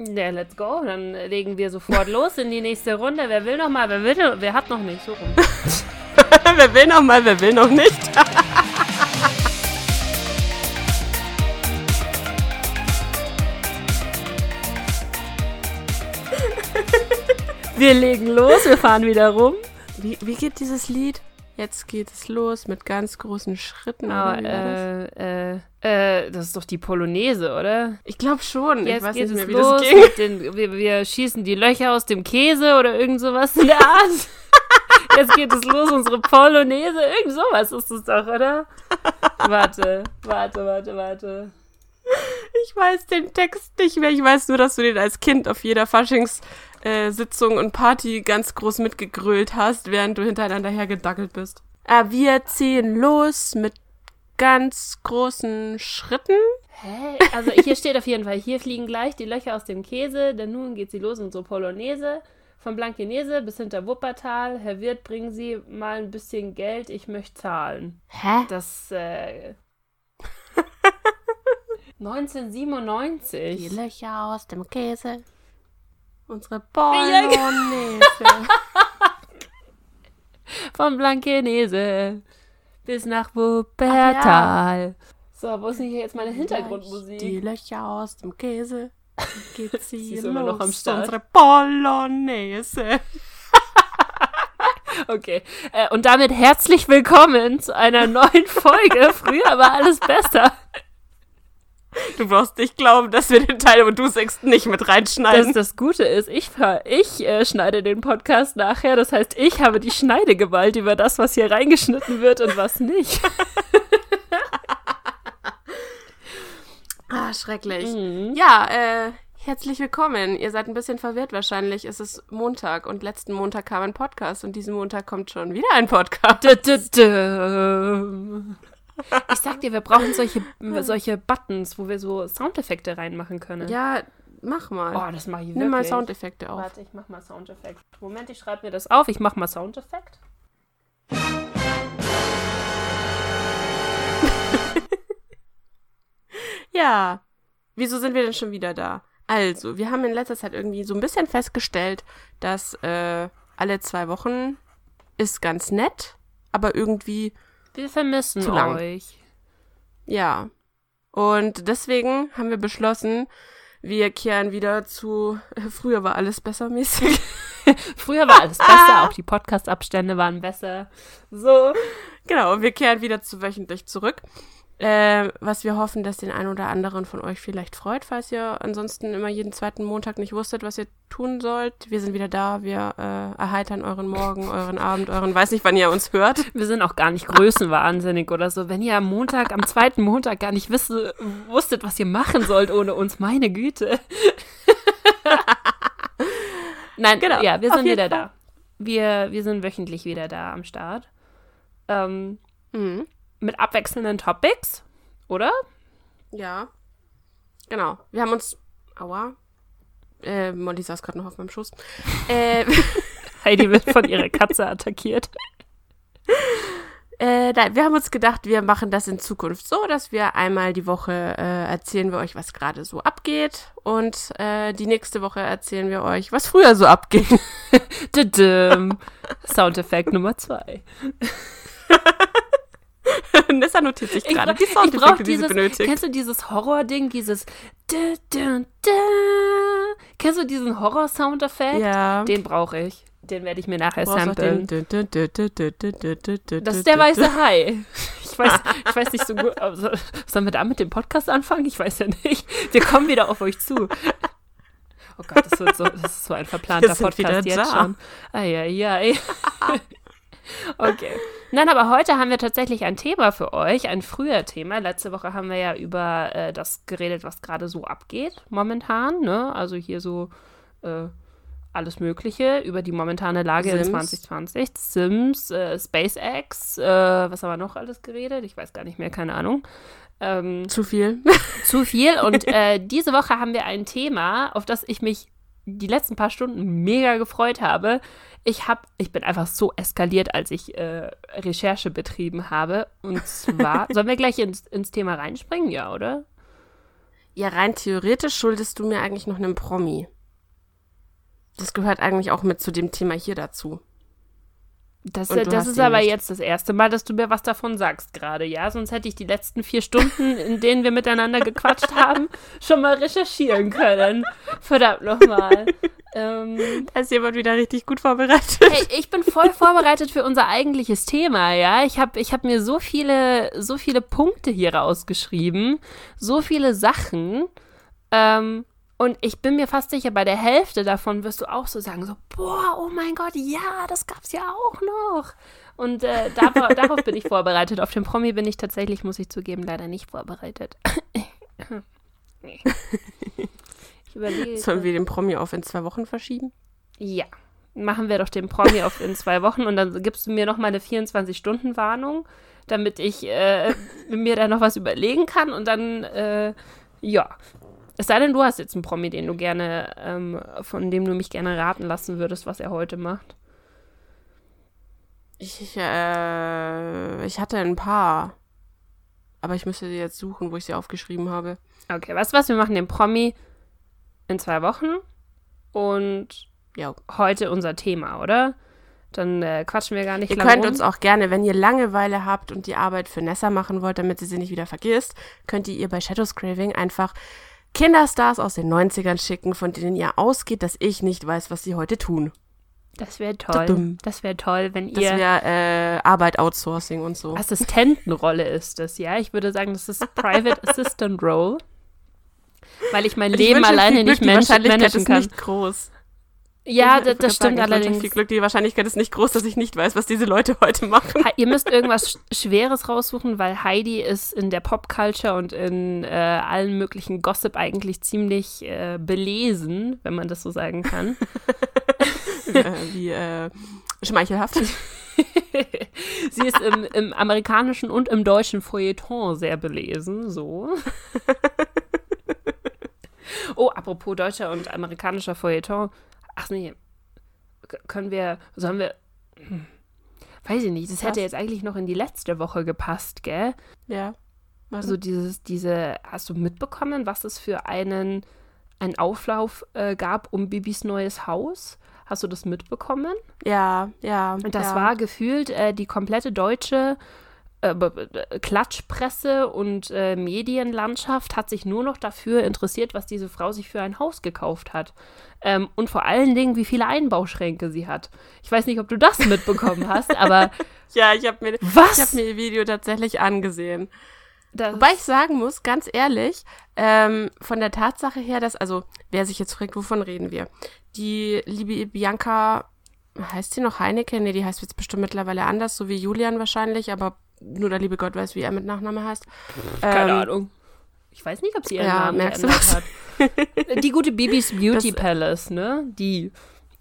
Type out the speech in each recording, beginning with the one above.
Ja, let's go. Dann legen wir sofort los in die nächste Runde. Wer will noch mal? Wer will? Wer hat noch nicht? So rum. wer will noch mal? Wer will noch nicht? wir legen los. Wir fahren wieder rum. Wie, wie geht dieses Lied? Jetzt geht es los mit ganz großen Schritten. Oh, äh, äh, äh, das ist doch die Polonaise, oder? Ich glaube schon. Jetzt ich weiß geht nicht es mehr, wie los das ging. mit Den, wir, wir schießen die Löcher aus dem Käse oder irgend sowas in der Art. Jetzt geht es los, unsere Polonaise. Irgend sowas ist es doch, oder? Warte, warte, warte, warte. Ich weiß den Text nicht mehr. Ich weiß nur, dass du den als Kind auf jeder Faschingssitzung und Party ganz groß mitgegrölt hast, während du hintereinander hergedackelt bist. Ah, wir ziehen los mit ganz großen Schritten. Hä? Also hier steht auf jeden Fall, hier fliegen gleich die Löcher aus dem Käse, denn nun geht sie los, unsere Polonaise. Von Blankenese bis hinter Wuppertal. Herr Wirt, bringen Sie mal ein bisschen Geld, ich möchte zahlen. Hä? Das, äh... 1997. Die Löcher aus dem Käse. Unsere Bolognese. Von Blankenese bis nach Wuppertal. So, wo ist denn hier jetzt meine Hintergrundmusik? Die Löcher aus dem Käse. Geht sie, Sie ist los. immer noch am Start. Unsere Bolognese. Okay. Äh, und damit herzlich willkommen zu einer neuen Folge. Früher war alles besser. Du brauchst nicht glauben, dass wir den Teil, wo du singst, nicht mit Das, reinschneiden. das Gute ist, ich, ich äh, schneide den Podcast nachher. Das heißt, ich habe die Schneidegewalt über das, was hier reingeschnitten wird und was nicht. Ah, schrecklich. Mhm. Ja, äh, herzlich willkommen. Ihr seid ein bisschen verwirrt wahrscheinlich. Es ist Montag und letzten Montag kam ein Podcast und diesen Montag kommt schon wieder ein Podcast. Ich sag dir, wir brauchen solche, solche Buttons, wo wir so Soundeffekte reinmachen können. Ja, mach mal. Oh, das mache ich wirklich. Nimm mal Soundeffekte auf. Warte, ich mach mal Soundeffekt. Moment, ich schreibe mir das auf. Ich mach mal Soundeffekt. Ja. Wieso sind wir denn schon wieder da? Also, wir haben in letzter Zeit irgendwie so ein bisschen festgestellt, dass äh, alle zwei Wochen ist ganz nett, aber irgendwie, Wir vermissen Zu lang. euch. ja. Und deswegen haben wir beschlossen, wir kehren wieder zu früher war alles besser mäßig. Früher war alles besser, auch die Podcast-Abstände waren besser. So. genau, wir kehren wieder zu wöchentlich zurück. Äh, was wir hoffen, dass den einen oder anderen von euch vielleicht freut, falls ihr ansonsten immer jeden zweiten Montag nicht wusstet, was ihr tun sollt. Wir sind wieder da, wir äh, erheitern euren Morgen, euren Abend, euren, weiß nicht, wann ihr uns hört. Wir sind auch gar nicht größenwahnsinnig oder so. Wenn ihr am Montag, am zweiten Montag gar nicht wisse, wusstet, was ihr machen sollt ohne uns, meine Güte. Nein, Genau, ja, wir sind wieder Fall. da. Wir, wir sind wöchentlich wieder da am Start. Ähm, Mhm. Mit abwechselnden Topics, oder? Ja. Genau. Wir haben uns. Aua. Äh, Molly saß gerade noch auf meinem Schoß. äh, Heidi wird von ihrer Katze attackiert. Äh, nein, wir haben uns gedacht, wir machen das in Zukunft so, dass wir einmal die Woche äh, erzählen wir euch, was gerade so abgeht und äh, die nächste Woche erzählen wir euch, was früher so abging. Düdüm. Soundeffekt Nummer zwei. Nessa notiert sich gerade die Soundeffekte, die dieses, sie benötigt. Kennst du dieses Horror-Ding, dieses da, da, da. Kennst du diesen Horror-Sound-Effekt? Ja. Den brauche ich. Den werde ich mir nachher samplen. Das ist der weiße Hai. Ich weiß, ich weiß nicht so gut. Also, sollen wir da mit dem Podcast anfangen? Ich weiß ja nicht. Wir kommen wieder auf euch zu. Oh Gott, das, wird so, das ist so ein verplanter Podcast jetzt schon. Ai, ai, ai. Okay. Nein, aber heute haben wir tatsächlich ein Thema für euch, ein früher Thema. Letzte Woche haben wir ja über äh, das geredet, was gerade so abgeht momentan. Ne? Also hier so äh, alles Mögliche über die momentane Lage in Sims. 2020. Sims, äh, SpaceX, äh, was haben wir noch alles geredet? Ich weiß gar nicht mehr, keine Ahnung. Ähm, Zu viel. zu viel. Und äh, diese Woche haben wir ein Thema, auf das ich mich die letzten paar Stunden mega gefreut habe. Ich hab, ich bin einfach so eskaliert, als ich äh, Recherche betrieben habe. Und zwar, sollen wir gleich ins, ins Thema reinspringen? Ja, oder? Ja, rein theoretisch schuldest du mir eigentlich noch einen Promi. Das gehört eigentlich auch mit zu dem Thema hier dazu. Das, das ist aber nicht. jetzt das erste Mal, dass du mir was davon sagst gerade, ja? Sonst hätte ich die letzten vier Stunden, in denen wir miteinander gequatscht haben, schon mal recherchieren können. Verdammt nochmal. Ähm, Da ist jemand wieder richtig gut vorbereitet. hey, ich bin voll vorbereitet für unser eigentliches Thema, ja? Ich habe ich hab mir so viele, so viele Punkte hier rausgeschrieben, so viele Sachen. Ähm, und ich bin mir fast sicher, bei der Hälfte davon wirst du auch so sagen, so, boah, oh mein Gott, ja, das gab's ja auch noch. Und äh, darauf, darauf bin ich vorbereitet. Auf den Promi bin ich tatsächlich, muss ich zugeben, leider nicht vorbereitet. Nee. ich überlege. Sollen wir den Promi auf in zwei Wochen verschieben? Ja, machen wir doch den Promi auf in zwei Wochen und dann gibst du mir noch mal eine 24-Stunden-Warnung, damit ich äh, mir da noch was überlegen kann und dann, äh, ja. Es sei denn, du hast jetzt einen Promi, den du gerne, ähm, von dem du mich gerne raten lassen würdest, was er heute macht. Ich, ich, äh, ich hatte ein paar. Aber ich müsste sie jetzt suchen, wo ich sie aufgeschrieben habe. Okay, weißt du was? Wir machen den Promi in zwei Wochen und Ja. heute unser Thema, oder? Dann äh, quatschen wir gar nicht Ihr lang könnt rum. uns auch gerne, wenn ihr Langeweile habt und die Arbeit für Nessa machen wollt, damit sie sie nicht wieder vergisst, könnt ihr ihr bei Shadows Craving einfach Kinderstars aus den 90ern schicken, von denen ihr ausgeht, dass ich nicht weiß, was sie heute tun. Das wäre toll. Das wäre toll, wenn Das ihr wäre äh, Arbeit Outsourcing und so. Assistentenrolle ist das, ja. Ich würde sagen, das ist Private Assistant Role. Weil ich mein Ich Leben wünsche alleine Glück, nicht Wahrscheinlichkeit managen ist kann. nicht groß. Ja, das, das stimmt sagen, allerdings. Viel Glück, die Wahrscheinlichkeit ist nicht groß, dass ich nicht weiß, was diese Leute heute machen. Ihr müsst irgendwas Sch- Schweres raussuchen, weil Heidi ist in der Popculture und in äh, allen möglichen Gossip eigentlich ziemlich äh, belesen, wenn man das so sagen kann. äh, wie äh, schmeichelhaft. Sie ist im, im amerikanischen und im deutschen Feuilleton sehr belesen, so. Oh, apropos deutscher und amerikanischer Feuilleton. Ach nee, können wir, sollen wir, hm, weiß ich nicht, das hätte Was? jetzt eigentlich noch in die letzte Woche gepasst, gell? Ja. Was? Also dieses, diese, hast du mitbekommen, was es für einen, einen Auflauf äh, gab um Bibis neues Haus? Hast du das mitbekommen? ja, ja. Und das ja. war gefühlt äh, die komplette deutsche äh, Klatschpresse und äh, Medienlandschaft hat sich nur noch dafür interessiert, was diese Frau sich für ein Haus gekauft hat. Ähm, und vor allen Dingen, wie viele Einbauschränke sie hat. Ich weiß nicht, ob du das mitbekommen hast, aber Ja, ich habe mir, ich was? hab mir ihr Video tatsächlich angesehen. Das- Wobei ich sagen muss, ganz ehrlich, ähm, von der Tatsache her, dass, also, wer sich jetzt fragt, wovon reden wir? Die liebe Bianca, heißt sie noch Heineke? Nee, die heißt jetzt bestimmt mittlerweile anders, so wie Julian wahrscheinlich, aber nur der liebe Gott weiß, wie er mit Nachname heißt. Keine Ähm, Ahnung. Ich weiß nicht, ob sie ihren ja, Namen merkst du geändert hat. Die gute Bibis Beauty Das- Palace, ne? Die.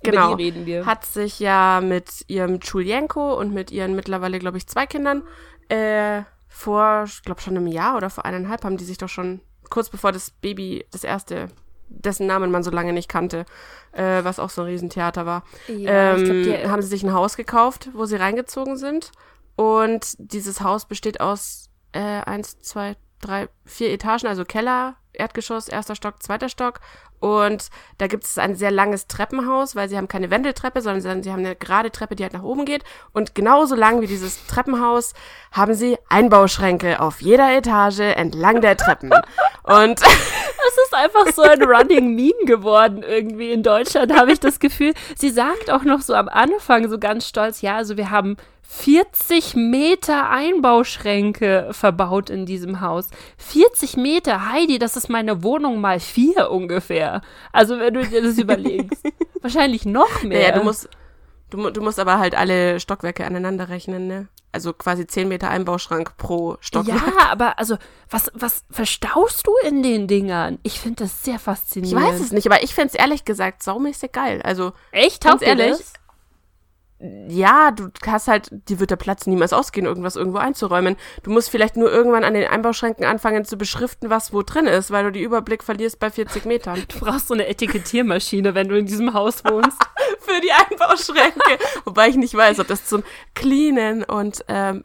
Genau. Über die reden wir. Hat sich ja mit ihrem Julienko und mit ihren mittlerweile, glaube ich, zwei Kindern äh, vor, ich glaube schon einem Jahr oder vor eineinhalb haben die sich doch schon kurz bevor das Baby, das erste, dessen Namen man so lange nicht kannte, äh, was auch so ein Riesentheater war, ja, ähm, glaub, die, haben sie sich ein Haus gekauft, wo sie reingezogen sind. Und dieses Haus besteht aus äh, eins, zwei, drei, vier Etagen, also Keller, Erdgeschoss, erster Stock, zweiter Stock. Und da gibt es ein sehr langes Treppenhaus, weil sie haben keine Wendeltreppe, sondern sie- haben eine gerade Treppe, die halt nach oben geht. Und genauso lang wie dieses Treppenhaus haben sie Einbauschränke auf jeder Etage entlang der Treppen. Und Das ist einfach so ein Running Meme geworden irgendwie in Deutschland, habe ich das Gefühl. Sie sagt auch noch so am Anfang so ganz stolz, ja, also wir haben 40 Meter Einbauschränke verbaut in diesem Haus. 40 Meter, Heidi, das ist meine Wohnung mal vier ungefähr. Also wenn du dir das überlegst. Wahrscheinlich noch mehr. Ja, du musst, du, du musst aber halt alle Stockwerke aneinander rechnen, ne? Also quasi 10 Meter Einbauschrank pro Stockwerk. ja, aber also, was, was verstaust du in den Dingern? Ich finde das sehr Ich faszinierend. weiß es nicht, aber ich find's ehrlich gesagt saumäßig geil. Also, Echt? Ganz ehrlich, das? Ja, du hast halt, dir wird der Platz niemals ausgehen, irgendwas irgendwo einzuräumen. Du musst vielleicht nur irgendwann an den Einbauschränken anfangen zu beschriften, was wo drin ist, weil du die Überblick verlierst bei 40 Metern. Du brauchst so eine Etikettiermaschine, wenn du in diesem Haus wohnst. Für die Einbauschränke. Wobei ich nicht weiß, ob das zum Cleanen und ähm,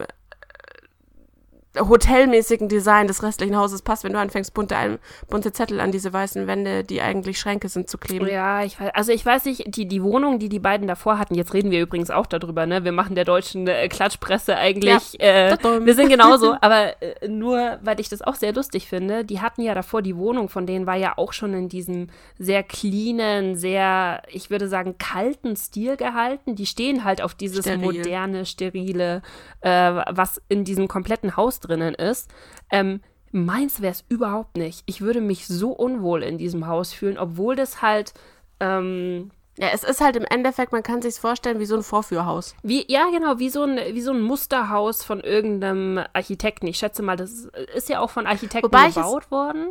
hotelmäßigen Design des restlichen Hauses passt, wenn du anfängst, bunte, ein, bunte Zettel an diese weißen Wände, die eigentlich Schränke sind, zu kleben. Ja, ich weiß, also ich weiß nicht, die, die Wohnung, die die beiden davor hatten, jetzt reden wir übrigens auch darüber, ne? Wir machen der deutschen äh, Klatschpresse eigentlich, ja. äh, wir sind genauso, aber äh, nur, weil ich das auch sehr lustig finde, die hatten ja davor, die Wohnung von denen war ja auch schon in diesem sehr cleanen, sehr, ich würde sagen, kalten Stil gehalten. Die stehen halt auf dieses Steril. moderne, sterile, äh, was in diesem kompletten Haus drinnen ist. Ähm, meins wäre es überhaupt nicht. Ich würde mich so unwohl in diesem Haus fühlen, obwohl das halt. Ähm, ja, es ist halt im Endeffekt, man kann sich vorstellen wie so ein Vorführhaus. Wie, ja, genau, wie so, ein, wie so ein Musterhaus von irgendeinem Architekten. Ich schätze mal, das ist ja auch von Architekten Wobei gebaut worden.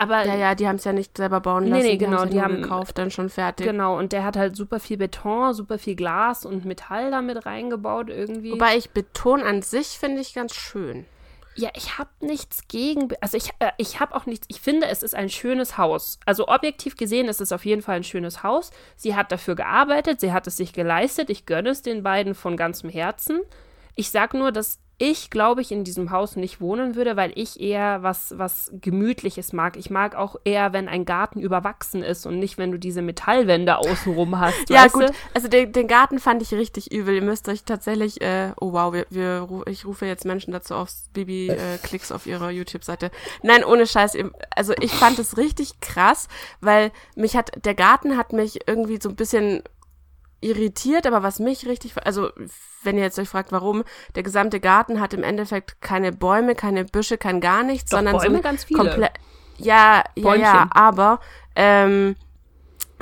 Aber ja, ja, die haben es ja nicht selber bauen lassen. Nee, nee, genau, die, haben gekauft, dann schon fertig. Genau, und der hat halt super viel Beton, super viel Glas und Metall damit reingebaut irgendwie. Wobei ich Beton an sich finde ich ganz schön. Ja, ich habe nichts gegen, also ich, äh, ich habe auch nichts, ich finde, es ist ein schönes Haus. Also objektiv gesehen ist es auf jeden Fall ein schönes Haus. Sie hat dafür gearbeitet, sie hat es sich geleistet. Ich gönne es den beiden von ganzem Herzen. Ich sage nur, dass ich, glaube ich, in diesem Haus nicht wohnen würde, weil ich eher was, was Gemütliches mag. Ich mag auch eher, wenn ein Garten überwachsen ist und nicht, wenn du diese Metallwände außenrum hast. ja, gut. Du? Also den, den, Garten fand ich richtig übel. Ihr müsst euch tatsächlich, äh, oh wow, wir, wir, ich rufe jetzt Menschen dazu auf, Bibi äh, Klicks auf ihrer YouTube-Seite. Nein, ohne Scheiß. Also ich fand es richtig krass, weil mich hat, der Garten hat mich irgendwie so ein bisschen irritiert, aber was mich richtig, also wenn ihr jetzt euch fragt, warum, der gesamte Garten hat im Endeffekt keine Bäume, keine Büsche, kein gar nichts, Doch, sondern Bäume so ganz viele. Ja, ja, ja, aber ähm,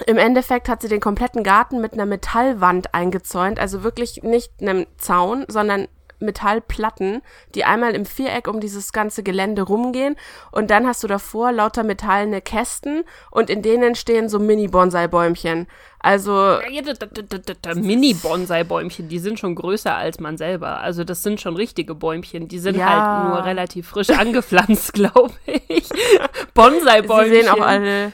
im Endeffekt hat sie den kompletten Garten mit einer Metallwand eingezäunt, also wirklich nicht einem Zaun, sondern Metallplatten, die einmal im Viereck um dieses ganze Gelände rumgehen und dann hast du davor lauter metallene Kästen und in denen stehen so Mini-Bonsai-Bäumchen. Also. Mini-Bonsai-Bäumchen, die sind schon größer als man selber. Also das sind schon richtige Bäumchen. Die sind ja. halt nur relativ frisch angepflanzt, glaube ich. Bonsai-Bäumchen. Sie sehen auch alle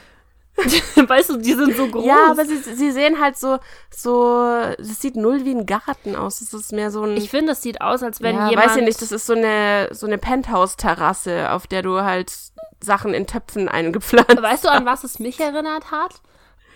weißt du, die sind so groß. Ja, aber sie, sie sehen halt so, so, es sieht null wie ein Garten aus. Es ist mehr so ein. Ich finde, es sieht aus, als wenn ja, jemand. Weiß ich nicht, das ist so eine, so eine Penthouse-Terrasse, auf der du halt Sachen in Töpfen eingepflanzt Weißt du, an was es mich erinnert hat?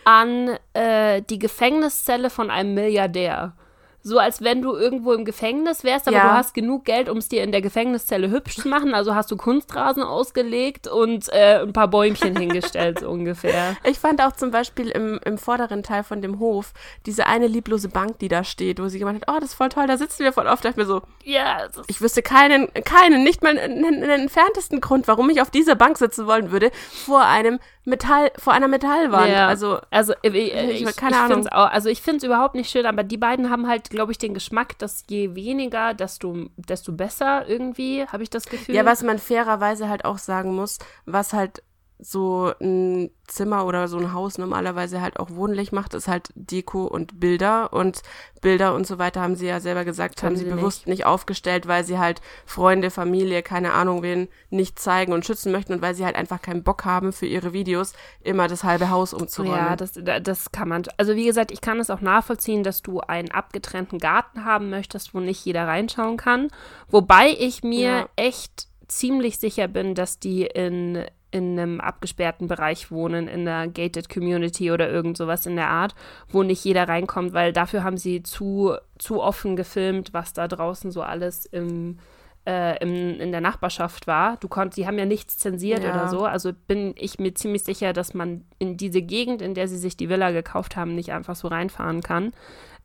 An äh, die Gefängniszelle von einem Milliardär so als wenn du irgendwo im Gefängnis wärst, aber ja. du hast genug Geld, um es dir in der Gefängniszelle hübsch zu machen. Also hast du Kunstrasen ausgelegt und äh, ein paar Bäumchen hingestellt, so ungefähr. Ich fand auch zum Beispiel im, im vorderen Teil von dem Hof diese eine lieblose Bank, die da steht, wo sie gemeint hat, oh, das ist voll toll, da sitzen wir voll oft. Da dachte ich mir so, ja, ich wüsste keinen, keinen, nicht mal einen, einen entferntesten Grund, warum ich auf dieser Bank sitzen wollen würde, vor einem Metall, vor einer Metallwand. Ja. Also, also äh, ich, ich, keine ich Ahnung. Auch, also ich finde es überhaupt nicht schön, aber die beiden haben halt, glaube ich, den Geschmack, dass je weniger, desto, desto besser irgendwie, habe ich das Gefühl. Ja, was man fairerweise halt auch sagen muss, was halt so ein Zimmer oder so ein Haus normalerweise halt auch wohnlich macht, ist halt Deko und Bilder. Und Bilder und so weiter haben sie ja selber gesagt, haben, haben sie, sie bewusst nicht. nicht aufgestellt, weil sie halt Freunde, Familie, keine Ahnung wen, nicht zeigen und schützen möchten und weil sie halt einfach keinen Bock haben für ihre Videos, immer das halbe Haus umzuräumen. Ja, das, das kann man. Also wie gesagt, ich kann es auch nachvollziehen, dass du einen abgetrennten Garten haben möchtest, wo nicht jeder reinschauen kann. Wobei ich mir ja. echt ziemlich sicher bin, dass die in in einem abgesperrten Bereich wohnen, in einer gated Community oder irgend sowas in der Art, wo nicht jeder reinkommt, weil dafür haben sie zu, zu offen gefilmt, was da draußen so alles im, äh, im, in der Nachbarschaft war. Du konntest, sie haben ja nichts zensiert ja. oder so, also bin ich mir ziemlich sicher, dass man in diese Gegend, in der sie sich die Villa gekauft haben, nicht einfach so reinfahren kann.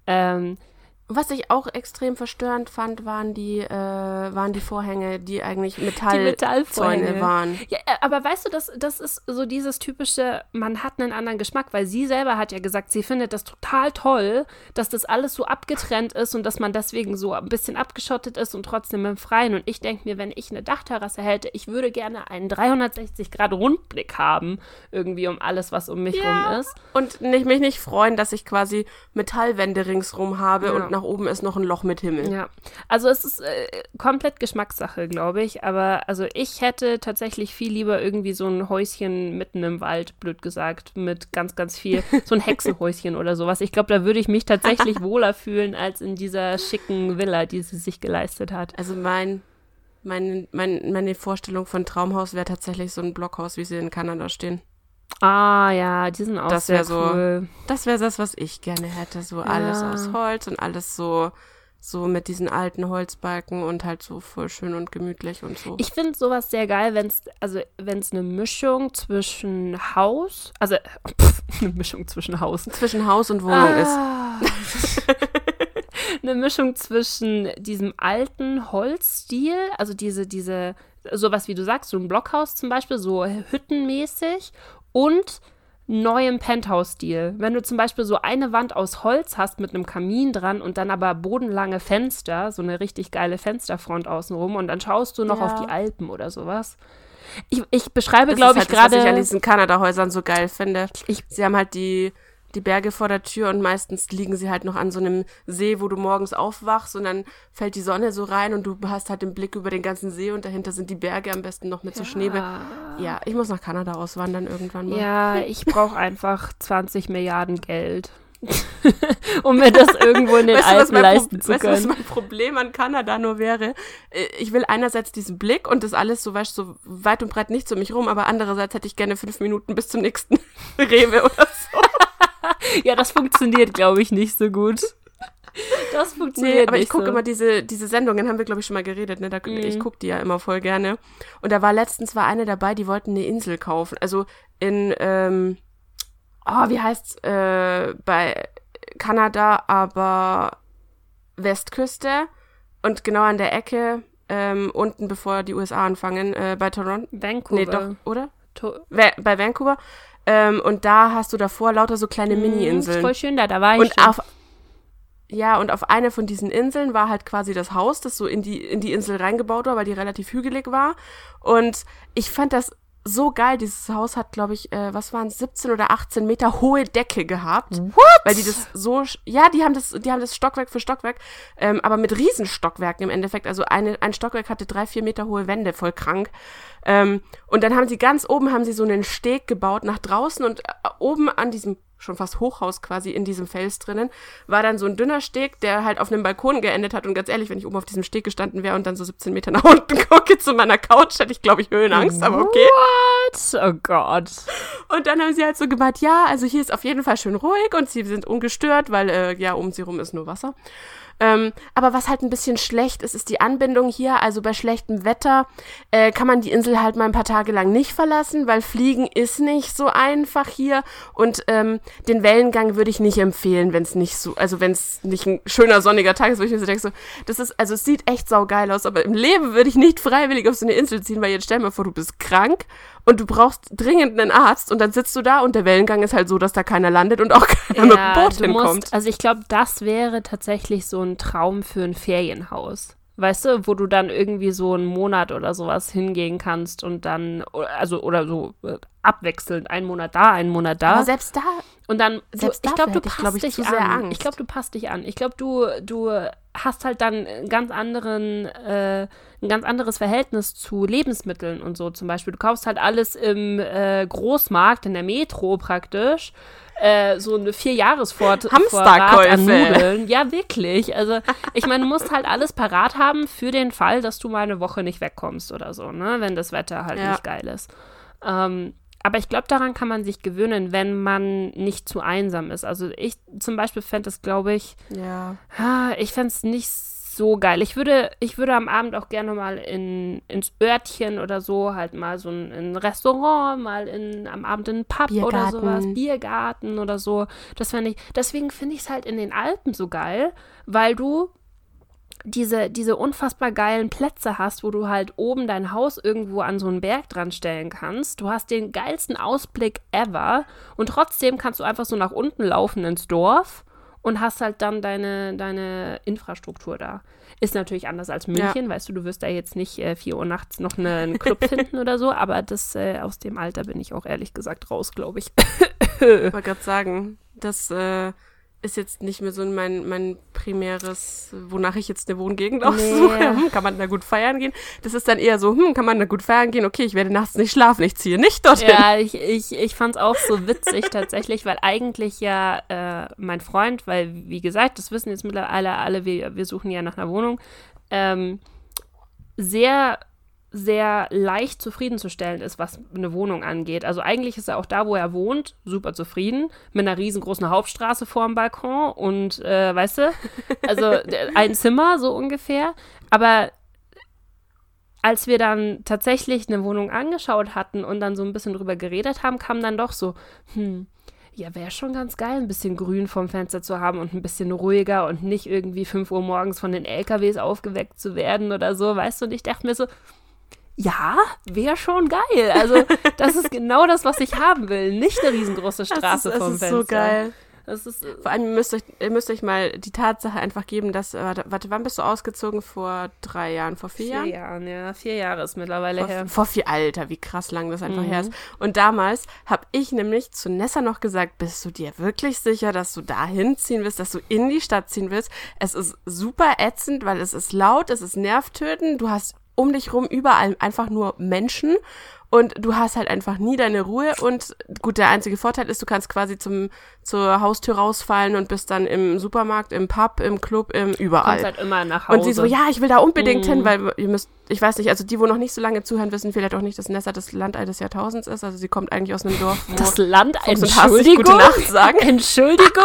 Ähm, was ich auch extrem verstörend fand, waren die, äh, waren die Vorhänge, die eigentlich Metallzäune waren. Ja, äh, aber weißt du, das, das ist so dieses typische, man hat einen anderen Geschmack, weil sie selber hat ja gesagt, sie findet das total toll, dass das alles so abgetrennt ist und dass man deswegen so ein bisschen abgeschottet ist und trotzdem im Freien. Und ich denke mir, wenn ich eine Dachterrasse hätte, ich würde gerne einen 360-Grad-Rundblick haben, irgendwie um alles, was um mich ja. rum ist. Und nicht, mich nicht freuen, dass ich quasi Metallwände ringsrum habe ja. und nach oben ist noch ein Loch mit Himmel. Ja, also es ist äh, komplett Geschmackssache, glaube ich. Aber also ich hätte tatsächlich viel lieber irgendwie so ein Häuschen mitten im Wald, blöd gesagt, mit ganz, ganz viel, so ein Hexenhäuschen oder sowas. Ich glaube, da würde ich mich tatsächlich wohler fühlen als in dieser schicken Villa, die sie sich geleistet hat. Also mein Meine, mein, meine Vorstellung von Traumhaus wäre tatsächlich so ein Blockhaus, wie sie in Kanada stehen. Ah, ja, die sind auch Das sehr so- cool. Das wäre das, was ich gerne hätte. So alles Ja. aus Holz und alles so, so mit diesen alten Holzbalken und halt so voll schön und gemütlich und so. Ich finde sowas sehr geil, wenn es also wenn's eine Mischung zwischen Haus, also pff, eine Mischung zwischen Haus zwischen Haus und Wohnung ist. Ah. eine Mischung zwischen diesem alten Holzstil, also diese, diese, sowas wie du sagst, so ein Blockhaus zum Beispiel, so hüttenmäßig und neuem Penthouse-Stil. Wenn du zum Beispiel so eine Wand aus Holz hast mit einem Kamin dran und dann aber bodenlange Fenster, so eine richtig geile Fensterfront außenrum und dann schaust du noch Ja. auf die Alpen oder sowas. Ich, ich beschreibe, glaube ich, halt das, was gerade. ich an diesen Kanada-Häusern so geil finde. Ich- sie haben halt die, die Berge vor der Tür und meistens liegen sie halt noch an so einem See, wo du morgens aufwachst und dann fällt die Sonne so rein und du hast halt den Blick über den ganzen See und dahinter sind die Berge am besten noch mit so Schneebe. Ja, ich muss nach Kanada auswandern irgendwann mal. Ja, ich brauche einfach 20 Milliarden Geld, um mir das irgendwo in den Weißt Alpen leisten zu weißt du, was können. mein Problem an Kanada nur wäre? Äh, Ich will einerseits diesen Blick und das alles so, weißt so weit und breit nicht um mich rum, aber andererseits hätte ich gerne fünf Minuten bis zum nächsten Rewe oder so. Ja, das funktioniert, glaube ich, nicht so gut. Das funktioniert Nee, aber ich gucke so. immer diese, diese Sendungen, haben wir, glaube ich, schon mal geredet, ne? Da, Mhm. Ich gucke die ja immer voll gerne. Und da war letztens war eine dabei, die wollten eine Insel kaufen. Also in, ähm, oh, wie heißt's, äh, bei Kanada, aber Westküste und genau an der Ecke, ähm, unten bevor die USA anfangen, äh, bei Toronto. Vancouver. Nee, doch, oder? To Va bei Vancouver. Ähm, und da hast du davor lauter so kleine Mhm, ist Mini-Inseln. voll schön da, da war ich Und schon. auf ja, und auf einer von diesen Inseln war halt quasi das Haus, das so in die, in die Insel reingebaut war, weil die relativ hügelig war. Und ich fand das so geil. Dieses Haus hat, glaube ich, äh, was waren 17 oder 18 Meter hohe Decke gehabt. What? Weil die das so, ja, die haben das, die haben das Stockwerk für Stockwerk, ähm, aber mit Riesenstockwerken im Endeffekt. Also eine, ein Stockwerk hatte drei, vier Meter hohe Wände, voll krank. Ähm, und dann haben sie ganz oben haben sie so einen Steg gebaut nach draußen und äh, oben an diesem schon fast Hochhaus quasi in diesem Fels drinnen, war dann so ein dünner Steg, der halt auf einem Balkon geendet hat. Und ganz ehrlich, wenn ich oben auf diesem Steg gestanden wäre und dann so 17 Meter nach unten gucke zu meiner Couch, hätte ich, glaube ich, Höhenangst, aber okay. What? Oh Gott. Und dann haben sie halt so gemeint, ja, also hier ist auf jeden Fall schön ruhig und sie sind ungestört, weil äh, ja, um sie rum ist nur Wasser. Ähm, aber was halt ein bisschen schlecht ist, ist die Anbindung hier. Also bei schlechtem Wetter äh, kann man die Insel halt mal ein paar Tage lang nicht verlassen, weil Fliegen ist nicht so einfach hier. Und ähm, den Wellengang würde ich nicht empfehlen, wenn es nicht so, also wenn es nicht ein schöner sonniger Tag ist, wo ich mir so denke, so, das ist, also es sieht echt saugeil aus, aber im Leben würde ich nicht freiwillig auf so eine Insel ziehen, weil jetzt stell mal vor, du bist krank und du brauchst dringend einen Arzt und dann sitzt du da und der Wellengang ist halt so, dass da keiner landet und auch keiner mit dem Boot hinkommt. musst, also ich glaube, das wäre tatsächlich so ein Traum für ein Ferienhaus. Weißt du, wo du dann irgendwie so einen Monat oder sowas hingehen kannst und dann, also oder so äh, abwechselnd, einen Monat da, einen Monat da. Aber selbst da, Und dann, du, Selbst ich glaube, du passt glaub ich, dich an. Ich glaube, du passt dich an. Ich glaube, du, du hast halt dann einen ganz anderen, äh, ein ganz anderes Verhältnis zu Lebensmitteln und so zum Beispiel. Du kaufst halt alles im äh, Großmarkt, in der Metro praktisch. Äh, so eine Vierjahresvorrat an Nudeln. Ja, wirklich. Also, ich meine, du musst halt alles parat haben für den Fall, dass du mal eine Woche nicht wegkommst oder so, ne? Wenn das Wetter halt Ja. nicht geil ist. Ähm, aber ich glaube, daran kann man sich gewöhnen, wenn man nicht zu einsam ist. Also ich zum Beispiel fände es, glaube ich, ja. ah, ich fände es nicht so geil. Ich würde, ich würde am Abend auch gerne mal in, ins Örtchen oder so, halt mal so ein, ein Restaurant, mal in, am Abend in einen Pub oder Biergarten. sowas, Biergarten oder so. Das fände ich, deswegen finde ich es halt in den Alpen so geil, weil du diese, diese unfassbar geilen Plätze hast, wo du halt oben dein Haus irgendwo an so einen Berg dran stellen kannst. Du hast den geilsten Ausblick ever und trotzdem kannst du einfach so nach unten laufen ins Dorf und hast halt dann deine, deine Infrastruktur da. Ist natürlich anders als München, weißt du, du wirst da jetzt nicht äh, 4 Uhr nachts noch eine, einen Club finden oder so, aber das äh, aus dem Alter bin ich auch ehrlich gesagt raus, glaube ich. Ich wollte gerade sagen, das äh, ist jetzt nicht mehr so mein, mein primäres, wonach ich jetzt eine Wohngegend aussuche. Nee. Hm, kann man da gut feiern gehen? Das ist dann eher so, hm, kann man da gut feiern gehen? Okay, ich werde nachts nicht schlafen, ich ziehe nicht dorthin. Ja, ich, ich, ich fand es auch so witzig tatsächlich, weil eigentlich ja äh, mein Freund, weil wie gesagt, das wissen jetzt mittlerweile alle, wir, wir suchen ja nach einer Wohnung, ähm, sehr, sehr leicht zufriedenzustellen ist, was eine Wohnung angeht. Also eigentlich ist er auch da, wo er wohnt, super zufrieden, mit einer riesengroßen Hauptstraße vor dem Balkon und, äh, weißt du, also ein Zimmer so ungefähr. Aber als wir dann tatsächlich eine Wohnung angeschaut hatten und dann so ein bisschen drüber geredet haben, kam dann doch so, hm, ja, wäre schon ganz geil, ein bisschen Grün vom Fenster zu haben und ein bisschen ruhiger und nicht irgendwie 5 Uhr morgens von den LKWs aufgeweckt zu werden oder so, weißt du? Und ich dachte mir so, ja, wäre schon geil. Also, das ist genau das, was ich haben will. Nicht eine riesengroße Straße das ist, vom das ist Fenster. so geil. Das ist, Vor allem, müsst euch, ihr müsst euch mal die Tatsache einfach geben, dass, äh, warte, warte, wann bist du ausgezogen? Vor drei Jahren, vor vier, vier Jahren? Jahren, ja. Vier Jahre ist mittlerweile Vor, her. vor vier, Alter, wie krass lang das einfach Mhm. her ist. Und damals habe ich nämlich zu Nessa noch gesagt, bist du dir wirklich sicher, dass du da hinziehen willst, dass du in die Stadt ziehen willst? Es ist super ätzend, weil es ist laut, es ist nervtötend, du hast um dich rum überall einfach nur Menschen und du hast halt einfach nie deine Ruhe und gut, der einzige Vorteil ist, du kannst quasi zum, zur Haustür rausfallen und bist dann im Supermarkt, im Pub, im Club, im überall. Kommst halt immer nach Hause. Und sie so, ja, ich will da unbedingt Mhm. hin, weil ihr müsst, ich weiß nicht, also die, wo noch nicht so lange zuhören, wissen vielleicht auch nicht, dass Nessa das Landei des Jahrtausends ist. Also sie kommt eigentlich aus einem Dorf, wo Das Land, Fuchs und Hase sich Entschuldigung. gute Nacht sagen. Entschuldigung?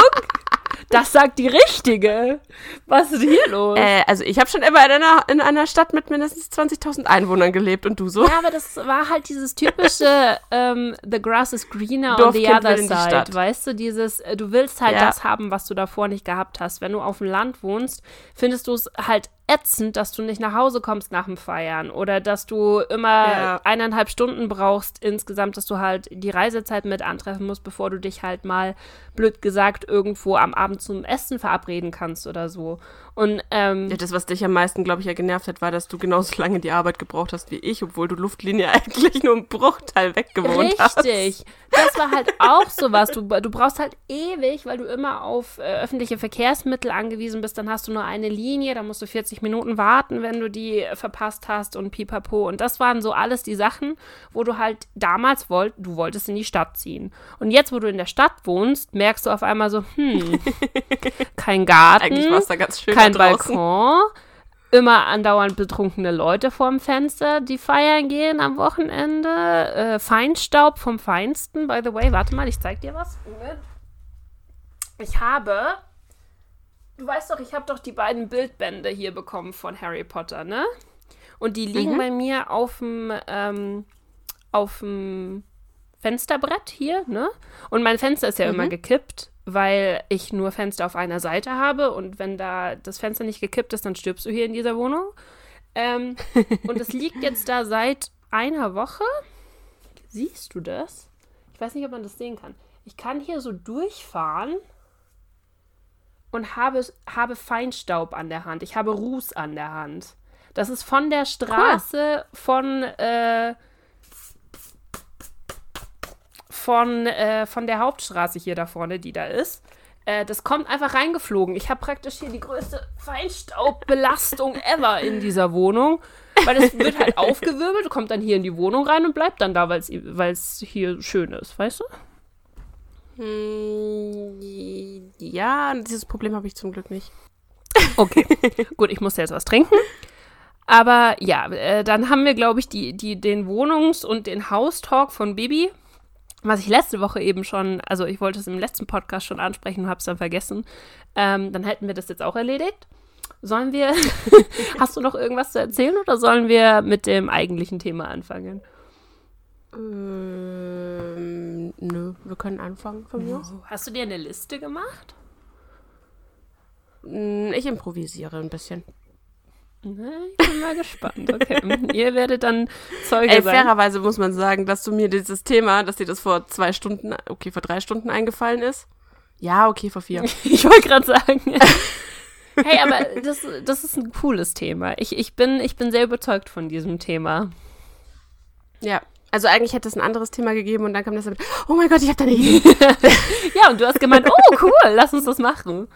Das sagt die Richtige. Was ist hier los? Äh, also ich habe schon immer in einer, in einer Stadt mit mindestens 20.000 Einwohnern gelebt und du so? Ja, aber das war halt dieses typische ähm, The grass is greener on the other side, Stadt. weißt du, dieses, äh, du willst halt Ja. das haben, was du davor nicht gehabt hast. Wenn du auf dem Land wohnst, findest du es halt ätzend, dass du nicht nach Hause kommst nach dem Feiern oder dass du immer Ja. eineinhalb Stunden brauchst insgesamt, dass du halt die Reisezeit mit antreffen musst, bevor du dich halt mal, blöd gesagt, irgendwo am Abend zum Essen verabreden kannst oder so. Und ähm, Ja, das, was dich am meisten, glaube ich, ja genervt hat, war, dass du genauso lange die Arbeit gebraucht hast wie ich, obwohl du Luftlinie eigentlich nur einen Bruchteil weg gewohnt hast. Richtig. Das war halt auch sowas. Du, du brauchst halt ewig, weil du immer auf äh, öffentliche Verkehrsmittel angewiesen bist. Dann hast du nur eine Linie, dann musst du 40 Minuten warten, wenn du die verpasst hast und pipapo. Und das waren so alles die Sachen, wo du halt damals wollt, du wolltest in die Stadt ziehen. Und jetzt, wo du in der Stadt wohnst, merkst du auf einmal so, hm, kein Garten, Eigentlich war es da ganz schön kein da draußen. Balkon, immer andauernd betrunkene Leute vorm Fenster, die feiern gehen am Wochenende, äh, Feinstaub vom Feinsten. By the way, warte mal, ich zeig dir was. Ich habe, du weißt doch, ich habe doch die beiden Bildbände hier bekommen von Harry Potter, ne? Und die liegen Mhm. bei mir auf dem ähm, auf dem Fensterbrett hier, ne? Und mein Fenster ist ja Mhm. immer gekippt, weil ich nur Fenster auf einer Seite habe und wenn da das Fenster nicht gekippt ist, dann stirbst du hier in dieser Wohnung. Ähm, und es liegt jetzt da seit einer Woche. Siehst du das? Ich weiß nicht, ob man das sehen kann. Ich kann hier so durchfahren und habe, habe Feinstaub an der Hand. Ich habe Ruß an der Hand. Das ist von der Straße von äh, von, äh, von der Hauptstraße hier da vorne, die da ist. Äh, das kommt einfach reingeflogen. Ich habe praktisch hier die größte Feinstaubbelastung ever in dieser Wohnung. Weil es wird halt aufgewirbelt, kommt dann hier in die Wohnung rein und bleibt dann da, weil es hier schön ist, weißt du? Hm, Ja, dieses Problem habe ich zum Glück nicht. Okay, gut, ich muss jetzt was trinken. Aber ja, äh, dann haben wir, glaube ich, die, die, den Wohnungs- und den Haustalk von Bibi, was ich letzte Woche eben schon, also ich wollte es im letzten Podcast schon ansprechen und habe es dann vergessen. Ähm, dann hätten wir das jetzt auch erledigt. Sollen wir, hast du noch irgendwas zu erzählen oder sollen wir mit dem eigentlichen Thema anfangen? Ähm, nö, wir können anfangen von mir aus. Hast du dir eine Liste gemacht? Hm, Ich improvisiere ein bisschen. Na, Ich bin mal gespannt. Okay, ihr werdet dann Zeuge Ey, sein. fairerweise muss man sagen, dass du mir dieses Thema, dass dir das vor zwei Stunden, okay, vor drei Stunden eingefallen ist. Ja, okay, vor vier. Ich wollte gerade sagen. hey, aber das, das ist ein cooles Thema. Ich, ich, bin, ich bin sehr überzeugt von diesem Thema. ja. Also eigentlich hätte es ein anderes Thema gegeben und dann kam das damit, oh mein Gott, ich habe da eine Idee. Ja, und du hast gemeint, oh cool, lass uns das machen.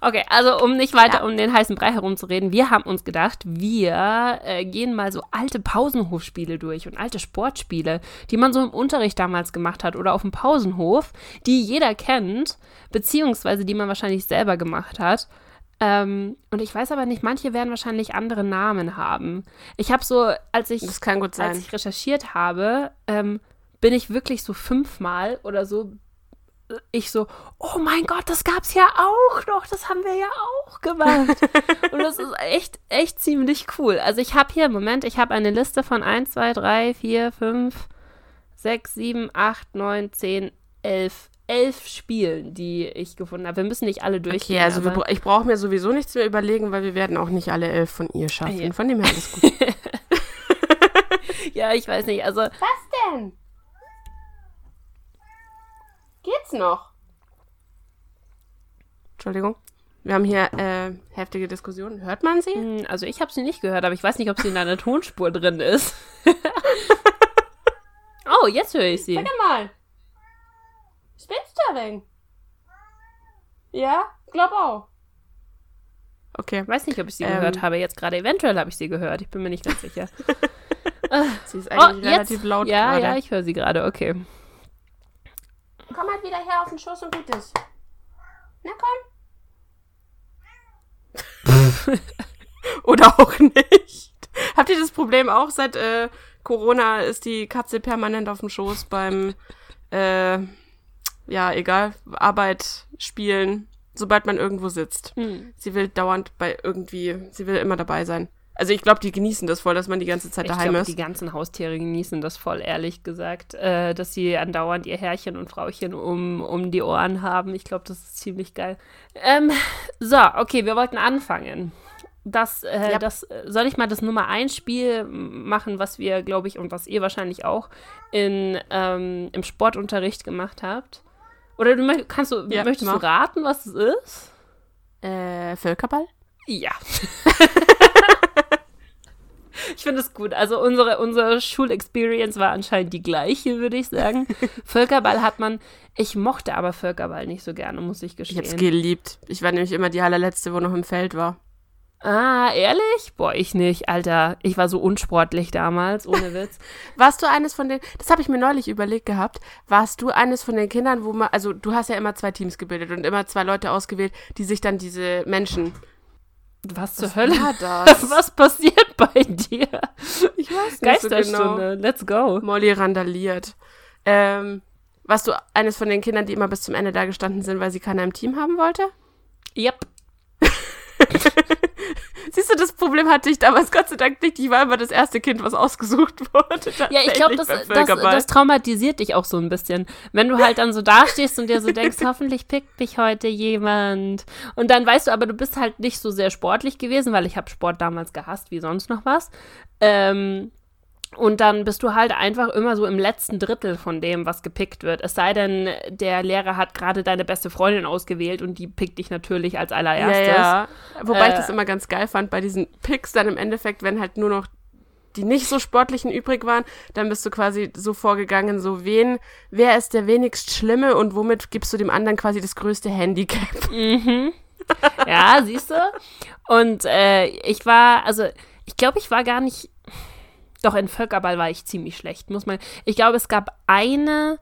Okay, also um nicht weiter Ja. um den heißen Brei herumzureden, wir haben uns gedacht, wir äh, gehen mal so alte Pausenhofspiele durch und alte Sportspiele, die man so im Unterricht damals gemacht hat oder auf dem Pausenhof, die jeder kennt, beziehungsweise die man wahrscheinlich selber gemacht hat. Ähm, und ich weiß aber nicht, manche werden wahrscheinlich andere Namen haben. Ich habe so, als ich, Das kann gut sein. als ich recherchiert habe, ähm, bin ich wirklich so fünfmal oder so, äh, ich so, oh mein Gott, das gab's ja auch noch, das haben wir ja auch gemacht. und das ist echt, echt ziemlich cool. Also ich habe hier, Moment, ich habe eine Liste von 1, 2, 3, 4, 5, 6, 7, 8, 9, 10, 11, 11 Spielen, die ich gefunden habe. Wir müssen nicht alle durchgehen. Okay, also wir, ich brauche mir sowieso nichts mehr überlegen, weil wir werden auch nicht alle elf von ihr schaffen. Ja. Von dem her alles gut. ja, ich weiß nicht, also Was denn? Geht's noch? Entschuldigung. Wir haben hier äh, heftige Diskussionen. Hört man sie? Hm, Also ich habe sie nicht gehört, aber ich weiß nicht, ob sie in einer Tonspur drin ist. oh, jetzt höre ich sie. Sag mal. Spinnst du denn? Ja? Glaub auch. Okay, weiß nicht, ob ich sie Ähm. gehört habe jetzt gerade. Eventuell habe ich sie gehört. Ich bin mir nicht ganz sicher. sie ist oh, eigentlich jetzt. relativ laut ja, gerade. ja, ich höre sie gerade. Okay. Komm halt wieder her auf den Schoß und gut ist. Na komm. Oder auch nicht. Habt ihr das Problem auch seit äh, Corona ist die Katze permanent auf dem Schoß beim äh, ja, egal, Arbeit, Spielen, sobald man irgendwo sitzt. Hm. Sie will dauernd bei irgendwie, sie will immer dabei sein. Also ich glaube, die genießen das voll, dass man die ganze Zeit Ich daheim glaube, ist. die ganzen Haustiere genießen das voll, ehrlich gesagt, äh, dass sie andauernd ihr Herrchen und Frauchen um, um die Ohren haben. Ich glaube, das ist ziemlich geil. Ähm, so, okay, wir wollten anfangen. Das, äh, Ja. das, soll ich mal das Nummer 1 Spiel machen, was wir, glaube ich, und was ihr wahrscheinlich auch in, ähm, im Sportunterricht gemacht habt? Oder du kannst du, Ja, möchtest mach. du raten, was es ist? Äh, Völkerball? Ja. ich finde es gut. Also unsere, unsere Schulexperience war anscheinend die gleiche, würde ich sagen. Völkerball hat man. Ich mochte aber Völkerball nicht so gerne, muss ich Ich gestehen. hab's geliebt. Ich war nämlich immer die allerletzte, wo noch im Feld war. Ah, ehrlich? Boah, ich nicht. Alter, ich war so unsportlich damals, ohne Witz. Warst du eines von den, das habe ich mir neulich überlegt gehabt, warst du eines von den Kindern, wo man, also du hast ja immer zwei Teams gebildet und immer zwei Leute ausgewählt, die sich dann diese Menschen. Was zur Hölle? war das? Was passiert bei dir? Ich weiß nicht so genau. Geisterstunde, let's go. Molly randaliert. Ähm, warst du eines von den Kindern, die immer bis zum Ende da gestanden sind, weil sie keiner im Team haben wollte? Yep. Siehst du, das Problem hatte ich damals Gott sei Dank nicht. Ich war immer das erste Kind, was ausgesucht wurde. Ja, ich glaube, das, das, das traumatisiert dich auch so ein bisschen. Wenn du halt dann so dastehst und dir so denkst, hoffentlich pickt mich heute jemand. Und dann weißt du aber, du bist halt nicht so sehr sportlich gewesen, weil ich habe Sport damals gehasst wie sonst noch was. Ähm, und dann bist du halt einfach immer so im letzten Drittel von dem, was gepickt wird. Es sei denn, der Lehrer hat gerade deine beste Freundin ausgewählt und die pickt dich natürlich als allererstes. Ja, ja. Wobei ich Äh, das immer ganz geil fand bei diesen Picks dann im Endeffekt, wenn halt nur noch die nicht so sportlichen übrig waren, dann bist du quasi so vorgegangen, so wen, wer ist der wenigst Schlimme und womit gibst du dem anderen quasi das größte Handicap? Mhm. Ja, siehst du? Und äh, ich war, also ich glaube, ich war gar nicht. Doch, in Völkerball war ich ziemlich schlecht, muss man. Ich glaube, es gab eine,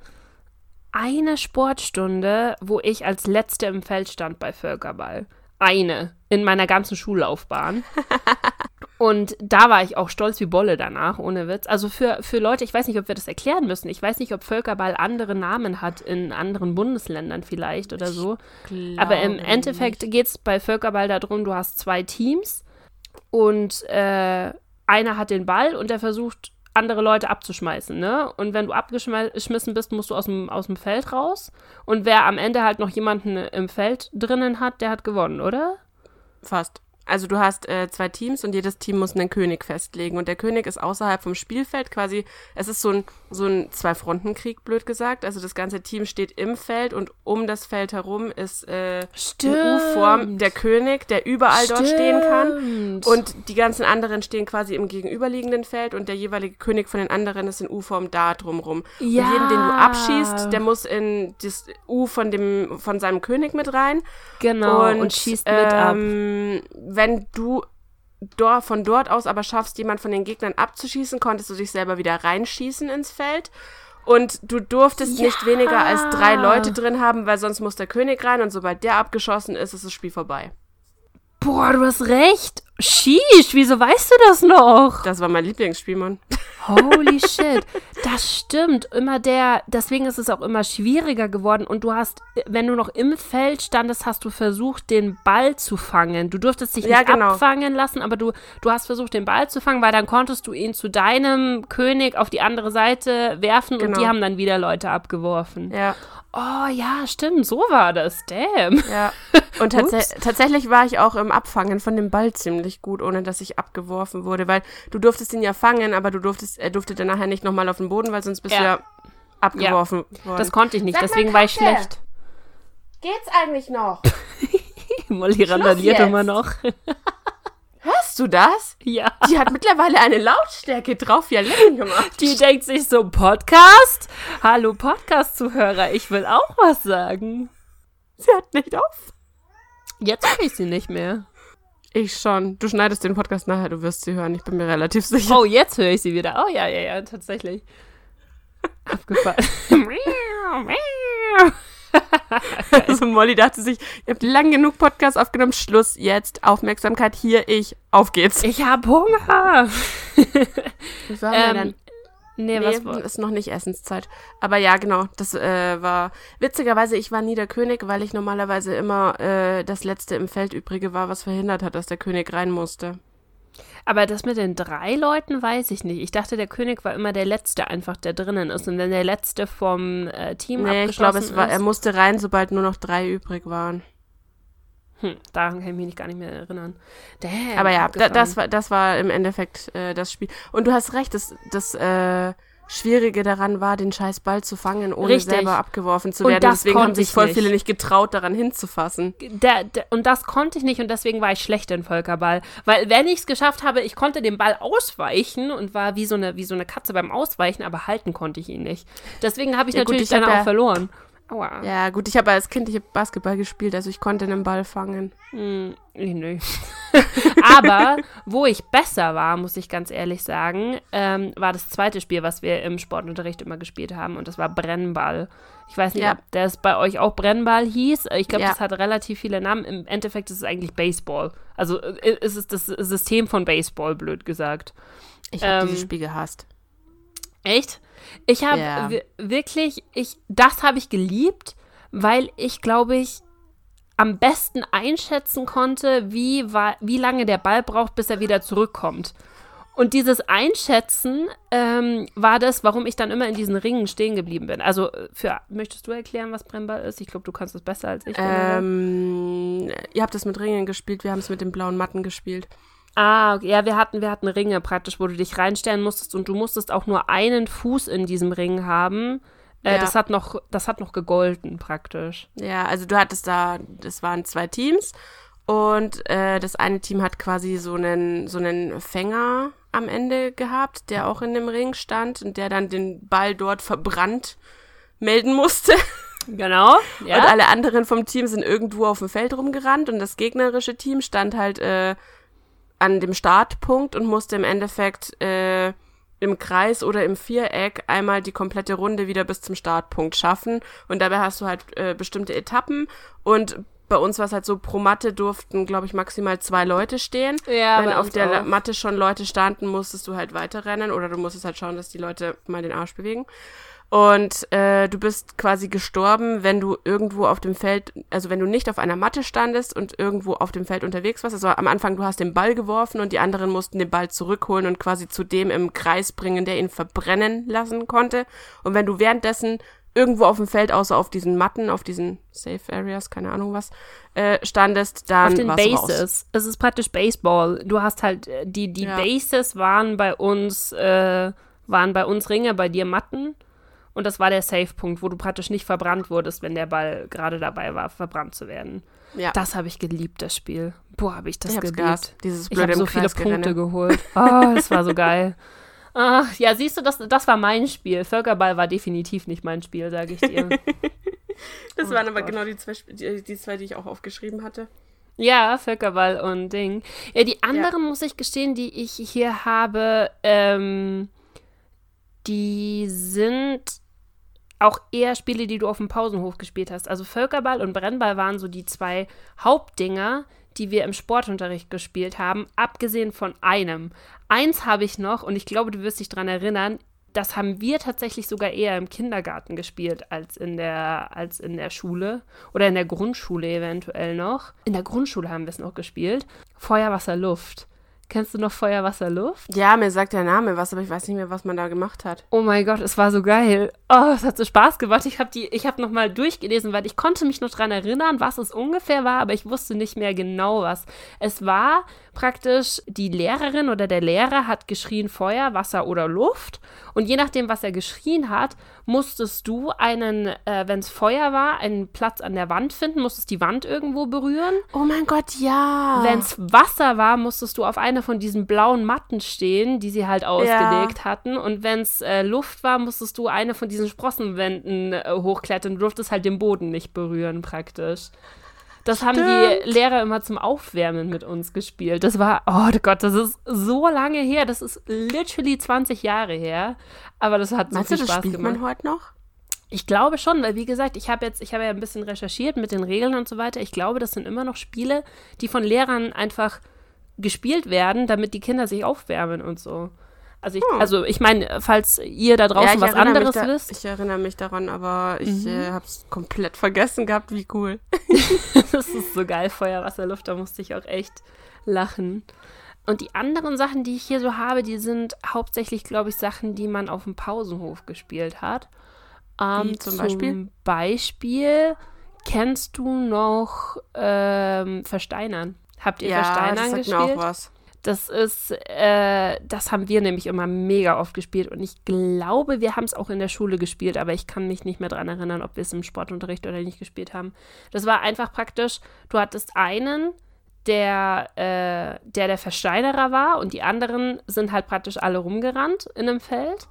eine Sportstunde, wo ich als Letzte im Feld stand bei Völkerball. Eine. In meiner ganzen Schullaufbahn. Und da war ich auch stolz wie Bolle danach, ohne Witz. Also für, für Leute, ich weiß nicht, ob wir das erklären müssen. Ich weiß nicht, ob Völkerball andere Namen hat in anderen Bundesländern vielleicht oder so. Aber im Endeffekt geht es bei Völkerball darum, du hast zwei Teams und äh, einer hat den Ball und der versucht, andere Leute abzuschmeißen, ne? Und wenn du abgeschmissen bist, musst du aus dem, aus dem Feld raus. Und wer am Ende halt noch jemanden im Feld drinnen hat, der hat gewonnen, oder? Fast. Also du hast äh, zwei Teams und jedes Team muss einen König festlegen. Und der König ist außerhalb vom Spielfeld quasi, es ist so ein, so ein Zwei-Fronten-Krieg, blöd gesagt. Also das ganze Team steht im Feld und um das Feld herum ist äh, in U-Form der König, der überall dort stehen kann. Stimmt. Und die ganzen anderen stehen quasi im gegenüberliegenden Feld und der jeweilige König von den anderen ist in U-Form da drumrum. Ja. Und jeden, den du abschießt, der muss in das U von dem, von seinem König mit rein. genau, und, schießt mit ab. Wenn du dor von dort aus aber schaffst, jemand von den Gegnern abzuschießen, konntest du dich selber wieder reinschießen ins Feld. Und du durftest Ja. nicht weniger als drei Leute drin haben, weil sonst muss der König rein und sobald der abgeschossen ist, ist das Spiel vorbei. Boah, du hast recht. Sheesh, wieso weißt du das noch? Das war mein Lieblingsspiel, Mann. Holy shit. Das stimmt. Immer der, deswegen ist es auch immer schwieriger geworden. Und du hast, wenn du noch im Feld standest, hast du versucht, den Ball zu fangen. Du durftest dich Ja, nicht genau. abfangen lassen, aber du, du hast versucht, den Ball zu fangen, weil dann konntest du ihn zu deinem König auf die andere Seite werfen und Genau. die haben dann wieder Leute abgeworfen. Ja, Oh ja, stimmt, so war das. Damn. ja. Und tats tatsächlich war ich auch im Abfangen von dem Ball ziemlich gut, ohne dass ich abgeworfen wurde, weil du durftest ihn ja fangen, aber du durftest, er durfte dann nachher nicht nochmal auf den Boden, weil sonst bist du Ja. ja abgeworfen worden. Das konnte ich nicht, Sag deswegen war ich schlecht. Geht's eigentlich noch? Molly randaliert immer noch. Hörst du das? ja. Die hat mittlerweile eine Lautstärke drauf, ja lecken gemacht. Die denkt sich so, Podcast? Hallo Podcast-Zuhörer, ich will auch was sagen. Sie hört nicht auf. Jetzt höre ich sie nicht mehr. Ich schon. Du schneidest den Podcast nachher, du wirst sie hören, ich bin mir relativ sicher. Oh, jetzt höre ich sie wieder. Oh ja, ja, ja, tatsächlich. Abgefallen. Also Molly dachte sich, ihr habt lang genug Podcast aufgenommen, Schluss jetzt, Aufmerksamkeit, hier ich, auf geht's. ich hab Hunger. Was war denn Ähm, nee, Nee, was ist noch nicht Essenszeit. Aber ja, genau, das äh, war witzigerweise, ich war nie der König, weil ich normalerweise immer äh, das letzte im Feld übrige war, was verhindert hat, dass der König rein musste. Aber das mit den drei Leuten weiß ich nicht. Ich dachte, der König war immer der Letzte einfach, der drinnen ist. Und wenn der Letzte vom äh, Team Nee, ich abgeschlossen glaube, es war, ist, er musste rein, sobald nur noch drei übrig waren. Hm, daran kann ich mich nicht gar nicht mehr erinnern. Damn, Aber ja, da, das, war, das war im Endeffekt äh, das Spiel. Und du hast recht, das, das äh, Schwierige daran war, den scheiß Ball zu fangen, ohne Richtig. selber abgeworfen zu Und werden. Deswegen haben sich ich voll nicht. viele nicht getraut, daran hinzufassen. Der, der, und das konnte ich nicht und deswegen war ich schlecht in Völkerball. Weil wenn ich es geschafft habe, ich konnte den Ball ausweichen und war wie so, eine, wie so eine Katze beim Ausweichen, aber halten konnte ich ihn nicht. Deswegen habe ich Ja, gut, natürlich ich hab dann auch verloren. Aua. Ja, gut, ich habe als Kind ich Basketball gespielt, also ich konnte einen Ball fangen. Hm, nee, nee. aber wo ich besser war, muss ich ganz ehrlich sagen, ähm, war das zweite Spiel, was wir im Sportunterricht immer gespielt haben und das war Brennball. Ich weiß nicht, Ja. ob das bei euch auch Brennball hieß. Ich glaube, Ja. das hat relativ viele Namen. Im Endeffekt ist es eigentlich Baseball. Also äh, es ist das System von Baseball, blöd gesagt. Ich habe Ähm, dieses Spiel gehasst. Echt? Ich habe wi- wirklich, ich, das habe ich geliebt, weil ich glaube ich am besten einschätzen konnte, wie, wie lange der Ball braucht, bis er wieder zurückkommt. Und dieses Einschätzen ähm, war das, warum ich dann immer in diesen Ringen stehen geblieben bin. Also, äh, für, möchtest du erklären, was Brennball ist? Ich glaube, du kannst es besser als ich. Ähm, ihr habt es mit Ringen gespielt, wir haben es mit den blauen Matten gespielt. Ah, okay. ja, wir hatten, wir hatten Ringe praktisch, wo du dich reinstellen musstest und du musstest auch nur einen Fuß in diesem Ring haben. Äh, Ja. Das hat noch, das hat noch gegolten praktisch. Ja, also du hattest da, das waren zwei Teams und äh, das eine Team hat quasi so einen, so einen Fänger am Ende gehabt, der auch in dem Ring stand und der dann den Ball dort verbrannt melden musste. Genau. Ja. Und alle anderen vom Team sind irgendwo auf dem Feld rumgerannt und das gegnerische Team stand halt äh, an dem Startpunkt und musste im Endeffekt äh, im Kreis oder im Viereck einmal die komplette Runde wieder bis zum Startpunkt schaffen. Und dabei hast du halt äh, bestimmte Etappen und bei uns war es halt so, pro Matte durften, glaube ich, maximal zwei Leute stehen. Ja, Wenn auf der auch. Matte schon Leute standen, musstest du halt weiterrennen oder du musstest halt schauen, dass die Leute mal den Arsch bewegen. Und äh, du bist quasi gestorben, wenn du irgendwo auf dem Feld, also wenn du nicht auf einer Matte standest und irgendwo auf dem Feld unterwegs warst. Also am Anfang, du hast den Ball geworfen und die anderen mussten den Ball zurückholen und quasi zu dem im Kreis bringen, der ihn verbrennen lassen konnte. Und wenn du währenddessen irgendwo auf dem Feld, außer auf diesen Matten, auf diesen Safe Areas, keine Ahnung was, äh, standest, dann Auf den du raus. Bases. Es ist praktisch Baseball. Du hast halt, äh, die, die Ja. Bases waren bei uns, äh, waren bei uns Ringe, bei dir Matten. Und das war der Safe-Punkt, wo du praktisch nicht verbrannt wurdest, wenn der Ball gerade dabei war, verbrannt zu werden. Ja. Das habe ich geliebt, das Spiel. Boah, habe ich das ich geliebt. Dieses Ich habe so viele. Punkte geholt. Oh, das war so geil. Ah, ja, siehst du, das, das war mein Spiel. Völkerball war definitiv nicht mein Spiel, sage ich dir. Das Oh waren aber Gott. genau die zwei, die, die zwei, die ich auch aufgeschrieben hatte. Ja, Völkerball und Ding. Ja, die anderen, muss ich gestehen, die ich hier habe, ähm, die sind auch eher Spiele, die du auf dem Pausenhof gespielt hast. Also Völkerball und Brennball waren so die zwei Hauptdinger, die wir im Sportunterricht gespielt haben, abgesehen von einem. Eins habe ich noch und ich glaube, du wirst dich daran erinnern. Das haben wir tatsächlich sogar eher im Kindergarten gespielt als in der, als in der Schule oder in der Grundschule eventuell noch. In der Grundschule haben wir es noch gespielt. Feuer, Wasser, Luft. Kennst du noch Feuer, Wasser, Luft? Ja, mir sagt der Name was, aber ich weiß nicht mehr, was man da gemacht hat. Oh mein Gott, es war so geil. Oh, es hat so Spaß gemacht. Ich habe die, ich habe noch mal durchgelesen, weil ich konnte mich noch dran erinnern, was es ungefähr war, aber ich wusste nicht mehr genau was. Es war praktisch die Lehrerin oder der Lehrer hat geschrien Feuer, Wasser oder Luft und je nachdem, was er geschrien hat, musstest du einen, äh, wenn es Feuer war, einen Platz an der Wand finden, musstest die Wand irgendwo berühren. Oh mein Gott, ja. Wenn es Wasser war, musstest du auf einer von diesen blauen Matten stehen, die sie halt ausgelegt ja. hatten. Und wenn es äh, Luft war, musstest du eine von diesen Sprossenwänden äh, hochklettern. Du durftest halt den Boden nicht berühren, praktisch. Das haben die Lehrer immer zum Aufwärmen mit uns gespielt. Das war, oh Gott, das ist so lange her. Das ist literally 20 Jahre her. Aber das hat Meinst so viel du, das Spaß spielt gemacht. man heute noch? Ich glaube schon, weil wie gesagt, ich habe jetzt, ich habe ja ein bisschen recherchiert mit den Regeln und so weiter. Ich glaube, das sind immer noch Spiele, die von Lehrern einfach gespielt werden, damit die Kinder sich aufwärmen und so. Also ich, hm. also ich meine, falls ihr da draußen ja, was anderes da, wisst. Ich erinnere mich daran, aber ich mhm. äh, habe es komplett vergessen gehabt, wie cool. das ist so geil, Feuer, Wasser, Luft, da musste ich auch echt lachen. Und die anderen Sachen, die ich hier so habe, die sind hauptsächlich, glaube ich, Sachen, die man auf dem Pausenhof gespielt hat. Ähm, zum, zum Beispiel? Beispiel kennst du noch ähm, Versteinern? Habt ihr ja, Versteinern das sagt gespielt? Mir auch was. Das ist, äh, das haben wir nämlich immer mega oft gespielt und ich glaube, wir haben es auch in der Schule gespielt, aber ich kann mich nicht mehr daran erinnern, ob wir es im Sportunterricht oder nicht gespielt haben. Das war einfach praktisch, du hattest einen, der, äh, der der Versteinerer war und die anderen sind halt praktisch alle rumgerannt in einem Feld.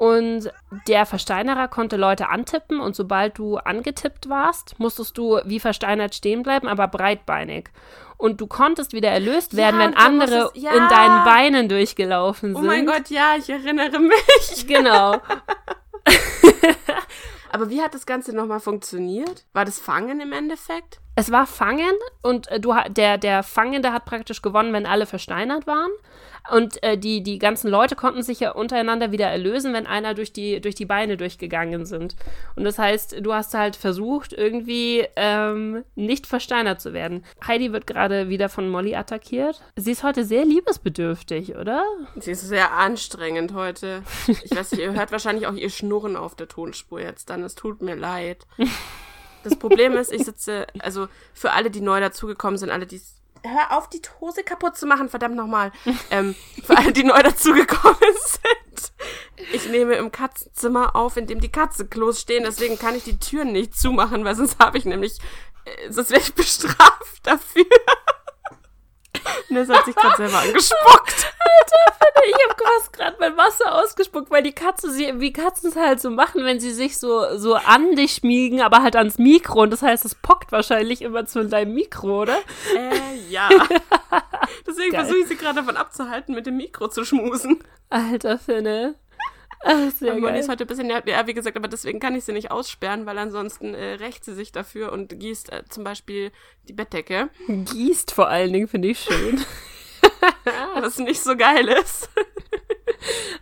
Und der Versteinerer konnte Leute antippen und sobald du angetippt warst, musstest du wie versteinert stehen bleiben, aber breitbeinig. Und du konntest wieder erlöst werden, ja, wenn andere es, ja. in deinen Beinen durchgelaufen sind. Oh mein Gott, ja, ich erinnere mich. Genau. aber wie hat das Ganze nochmal funktioniert? War das Fangen im Endeffekt? Es war Fangen und äh, du, der, der Fangende hat praktisch gewonnen, wenn alle versteinert waren. Und äh, die, die ganzen Leute konnten sich ja untereinander wieder erlösen, wenn einer durch die, durch die Beine durchgegangen sind. Und das heißt, du hast halt versucht, irgendwie ähm, nicht versteinert zu werden. Heidi wird gerade wieder von Molly attackiert. Sie ist heute sehr liebesbedürftig, oder? Sie ist sehr anstrengend heute. Ich weiß nicht, ihr hört wahrscheinlich auch ihr Schnurren auf der Tonspur jetzt dann. Es tut mir leid. Das Problem ist, ich sitze, also für alle, die neu dazugekommen sind, alle, die es hör auf, die Hose kaputt zu machen, verdammt nochmal. ähm, für alle, die neu dazugekommen sind. Ich nehme im Katzenzimmer auf, in dem die Katzenklos stehen, deswegen kann ich die Türen nicht zumachen, weil sonst habe ich nämlich, äh, sonst wäre ich bestraft dafür. Das hat sich gerade selber angespuckt. Alter, ich habe fast gerade mein Wasser ausgespuckt, weil die Katze, sie, wie Katzen es halt so machen, wenn sie sich so, so an dich schmiegen, aber halt ans Mikro. Und das heißt, es pockt wahrscheinlich immer zu deinem Mikro, oder? Äh, ja. Deswegen versuche ich sie gerade davon abzuhalten, mit dem Mikro zu schmusen. Alter, Finne. Ach, sehr geil. ist heute ein bisschen, ja, wie gesagt, aber deswegen kann ich sie nicht aussperren, weil ansonsten äh, rächt sie sich dafür und gießt äh, zum Beispiel die Bettdecke. Gießt vor allen Dingen, finde ich schön. Was nicht so geil ist.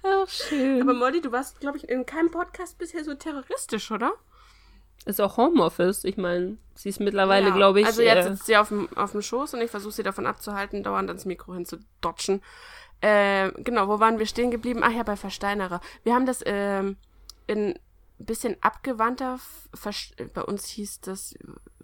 Ach, schön. Aber Molly, du warst, glaube ich, in keinem Podcast bisher so terroristisch, oder? Ist auch Homeoffice. Ich meine, sie ist mittlerweile, ja. glaube ich. Also jetzt äh, sitzt sie auf dem, auf dem Schoß und ich versuche sie davon abzuhalten, dauernd ans Mikro hinzudotschen. Äh, genau, wo waren wir stehen geblieben? Ach ja, bei Versteinerer. Wir haben das ähm, in bisschen abgewandter, Vers bei uns hieß das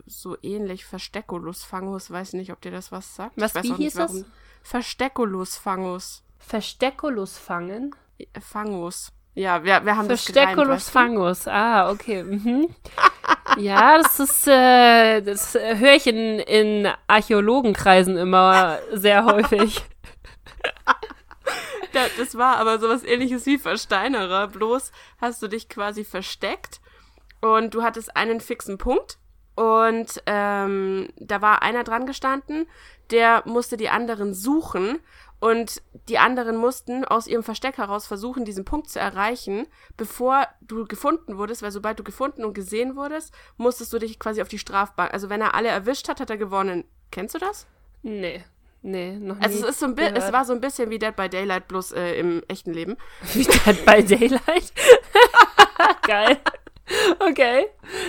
so ähnlich Versteckulus Fangus. Weiß nicht, ob dir das was sagt. Was, wie hieß das? Versteckulus Fangus. Versteckulus fangen? Fangus. Ja, wir, wir haben Versteckulus Fangus. Ah, okay. Mhm. ja, das ist, äh, das höre ich in, in Archäologenkreisen immer sehr häufig. Das war aber sowas ähnliches wie Versteinerer. Bloß hast du dich quasi versteckt und du hattest einen fixen Punkt. Und ähm, da war einer dran gestanden, der musste die anderen suchen und die anderen mussten aus ihrem Versteck heraus versuchen, diesen Punkt zu erreichen, bevor du gefunden wurdest, weil sobald du gefunden und gesehen wurdest, musstest du dich quasi auf die Strafbank. Also wenn er alle erwischt hat, hat er gewonnen. Kennst du das? Nee. Nee, noch nie. Also es, ist so ein gehört. es war so ein bisschen wie Dead by Daylight, bloß äh, im echten Leben. Wie Dead by Daylight. Geil. Okay.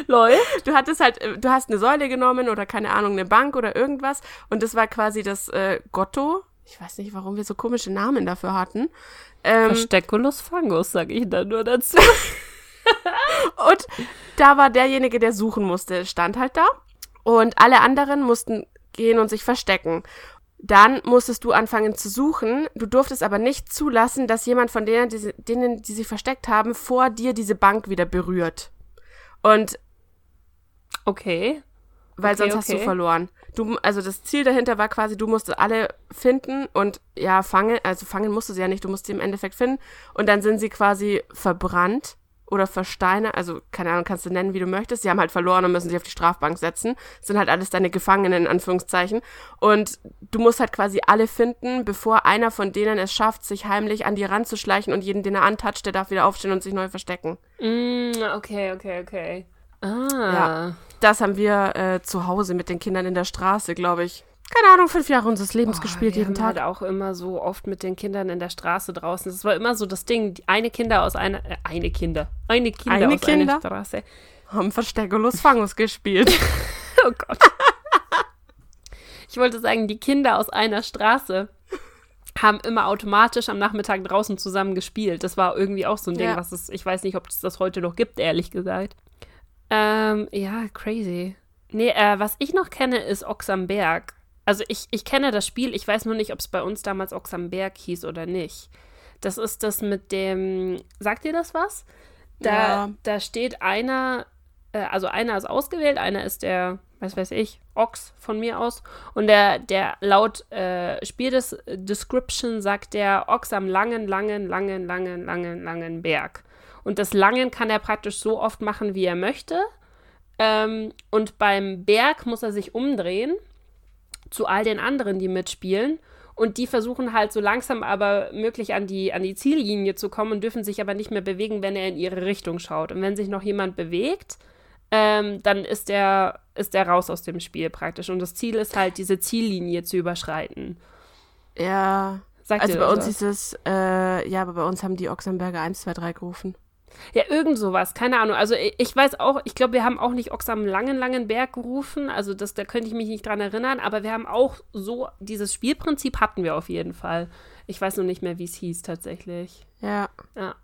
Läuft. Du hattest halt, äh, du hast eine Säule genommen oder keine Ahnung, eine Bank oder irgendwas und das war quasi das äh, Gotto. Ich weiß nicht, warum wir so komische Namen dafür hatten. Ähm, Versteculus Fangus, sag ich da nur dazu. und da war derjenige, der suchen musste, stand halt da. Und alle anderen mussten gehen und sich verstecken. Dann musstest du anfangen zu suchen. Du durftest aber nicht zulassen, dass jemand von denen, die, sie- denen, die sich versteckt haben, vor dir diese Bank wieder berührt. Und Okay. weil Okay, sonst hast du okay. verloren. Du, also das Ziel dahinter war quasi, du musst alle finden und ja, fangen, also fangen musst du sie ja nicht, du musst sie im Endeffekt finden und dann sind sie quasi verbrannt oder versteinert, also keine Ahnung, kannst du nennen, wie du möchtest. Sie haben halt verloren und müssen sich auf die Strafbank setzen. Das sind halt alles deine Gefangenen in Anführungszeichen und du musst halt quasi alle finden, bevor einer von denen es schafft, sich heimlich an die ranzuschleichen und jeden, den er antatscht, der darf wieder aufstehen und sich neu verstecken. Mm, okay, okay, okay. Ah. Ja. Das haben wir äh, zu Hause mit den Kindern in der Straße, glaube ich. Keine Ahnung, fünf Jahre unseres Lebens Boah, gespielt, jeden Tag. Halt auch immer so oft mit den Kindern in der Straße draußen. Das war immer so das Ding. Die eine Kinder aus einer. Äh, eine Kinder. Eine Kinder Eine aus Kinder? einer Straße. Haben Versteckerlos Fangus gespielt. Oh Gott. Ich wollte sagen, die Kinder aus einer Straße haben immer automatisch am Nachmittag draußen zusammen gespielt. Das war irgendwie auch so ein Ding, Ja. was es, ich weiß nicht, ob es das heute noch gibt, ehrlich gesagt. Ähm, ja, crazy. Nee, äh, was ich noch kenne, ist Ochs am Berg. Also ich, ich kenne das Spiel, ich weiß nur nicht, ob es bei uns damals Ochs am Berg hieß oder nicht. Das ist das mit dem, sagt ihr das was? Da, Ja. da steht einer, äh, also einer ist ausgewählt, einer ist der, was weiß ich, Ochs von mir aus. Und der, der laut äh, Spieldescription Description sagt der Ochs am langen, langen, langen, langen, langen, langen Berg. Und das Langen kann er praktisch so oft machen, wie er möchte. Ähm, und beim Berg muss er sich umdrehen zu all den anderen, die mitspielen. Und die versuchen halt so langsam aber möglich an die, an die Ziellinie zu kommen und dürfen sich aber nicht mehr bewegen, wenn er in ihre Richtung schaut. Und wenn sich noch jemand bewegt, ähm, dann ist der, ist der raus aus dem Spiel praktisch. Und das Ziel ist halt, diese Ziellinie zu überschreiten. ja. Sagt Also bei das uns was? hieß es, äh, ja, aber bei uns haben die Ochsenberger 1, 2, 3 gerufen. Ja, irgend sowas, keine Ahnung. Also ich, weiß auch, ich glaube, wir haben auch nicht Ochs am langen, langen Berg gerufen. Also das, da könnte ich mich nicht dran erinnern, aber wir haben auch so, dieses Spielprinzip hatten wir auf jeden Fall. Ich weiß nur nicht mehr, wie es hieß tatsächlich. Ja, Ja.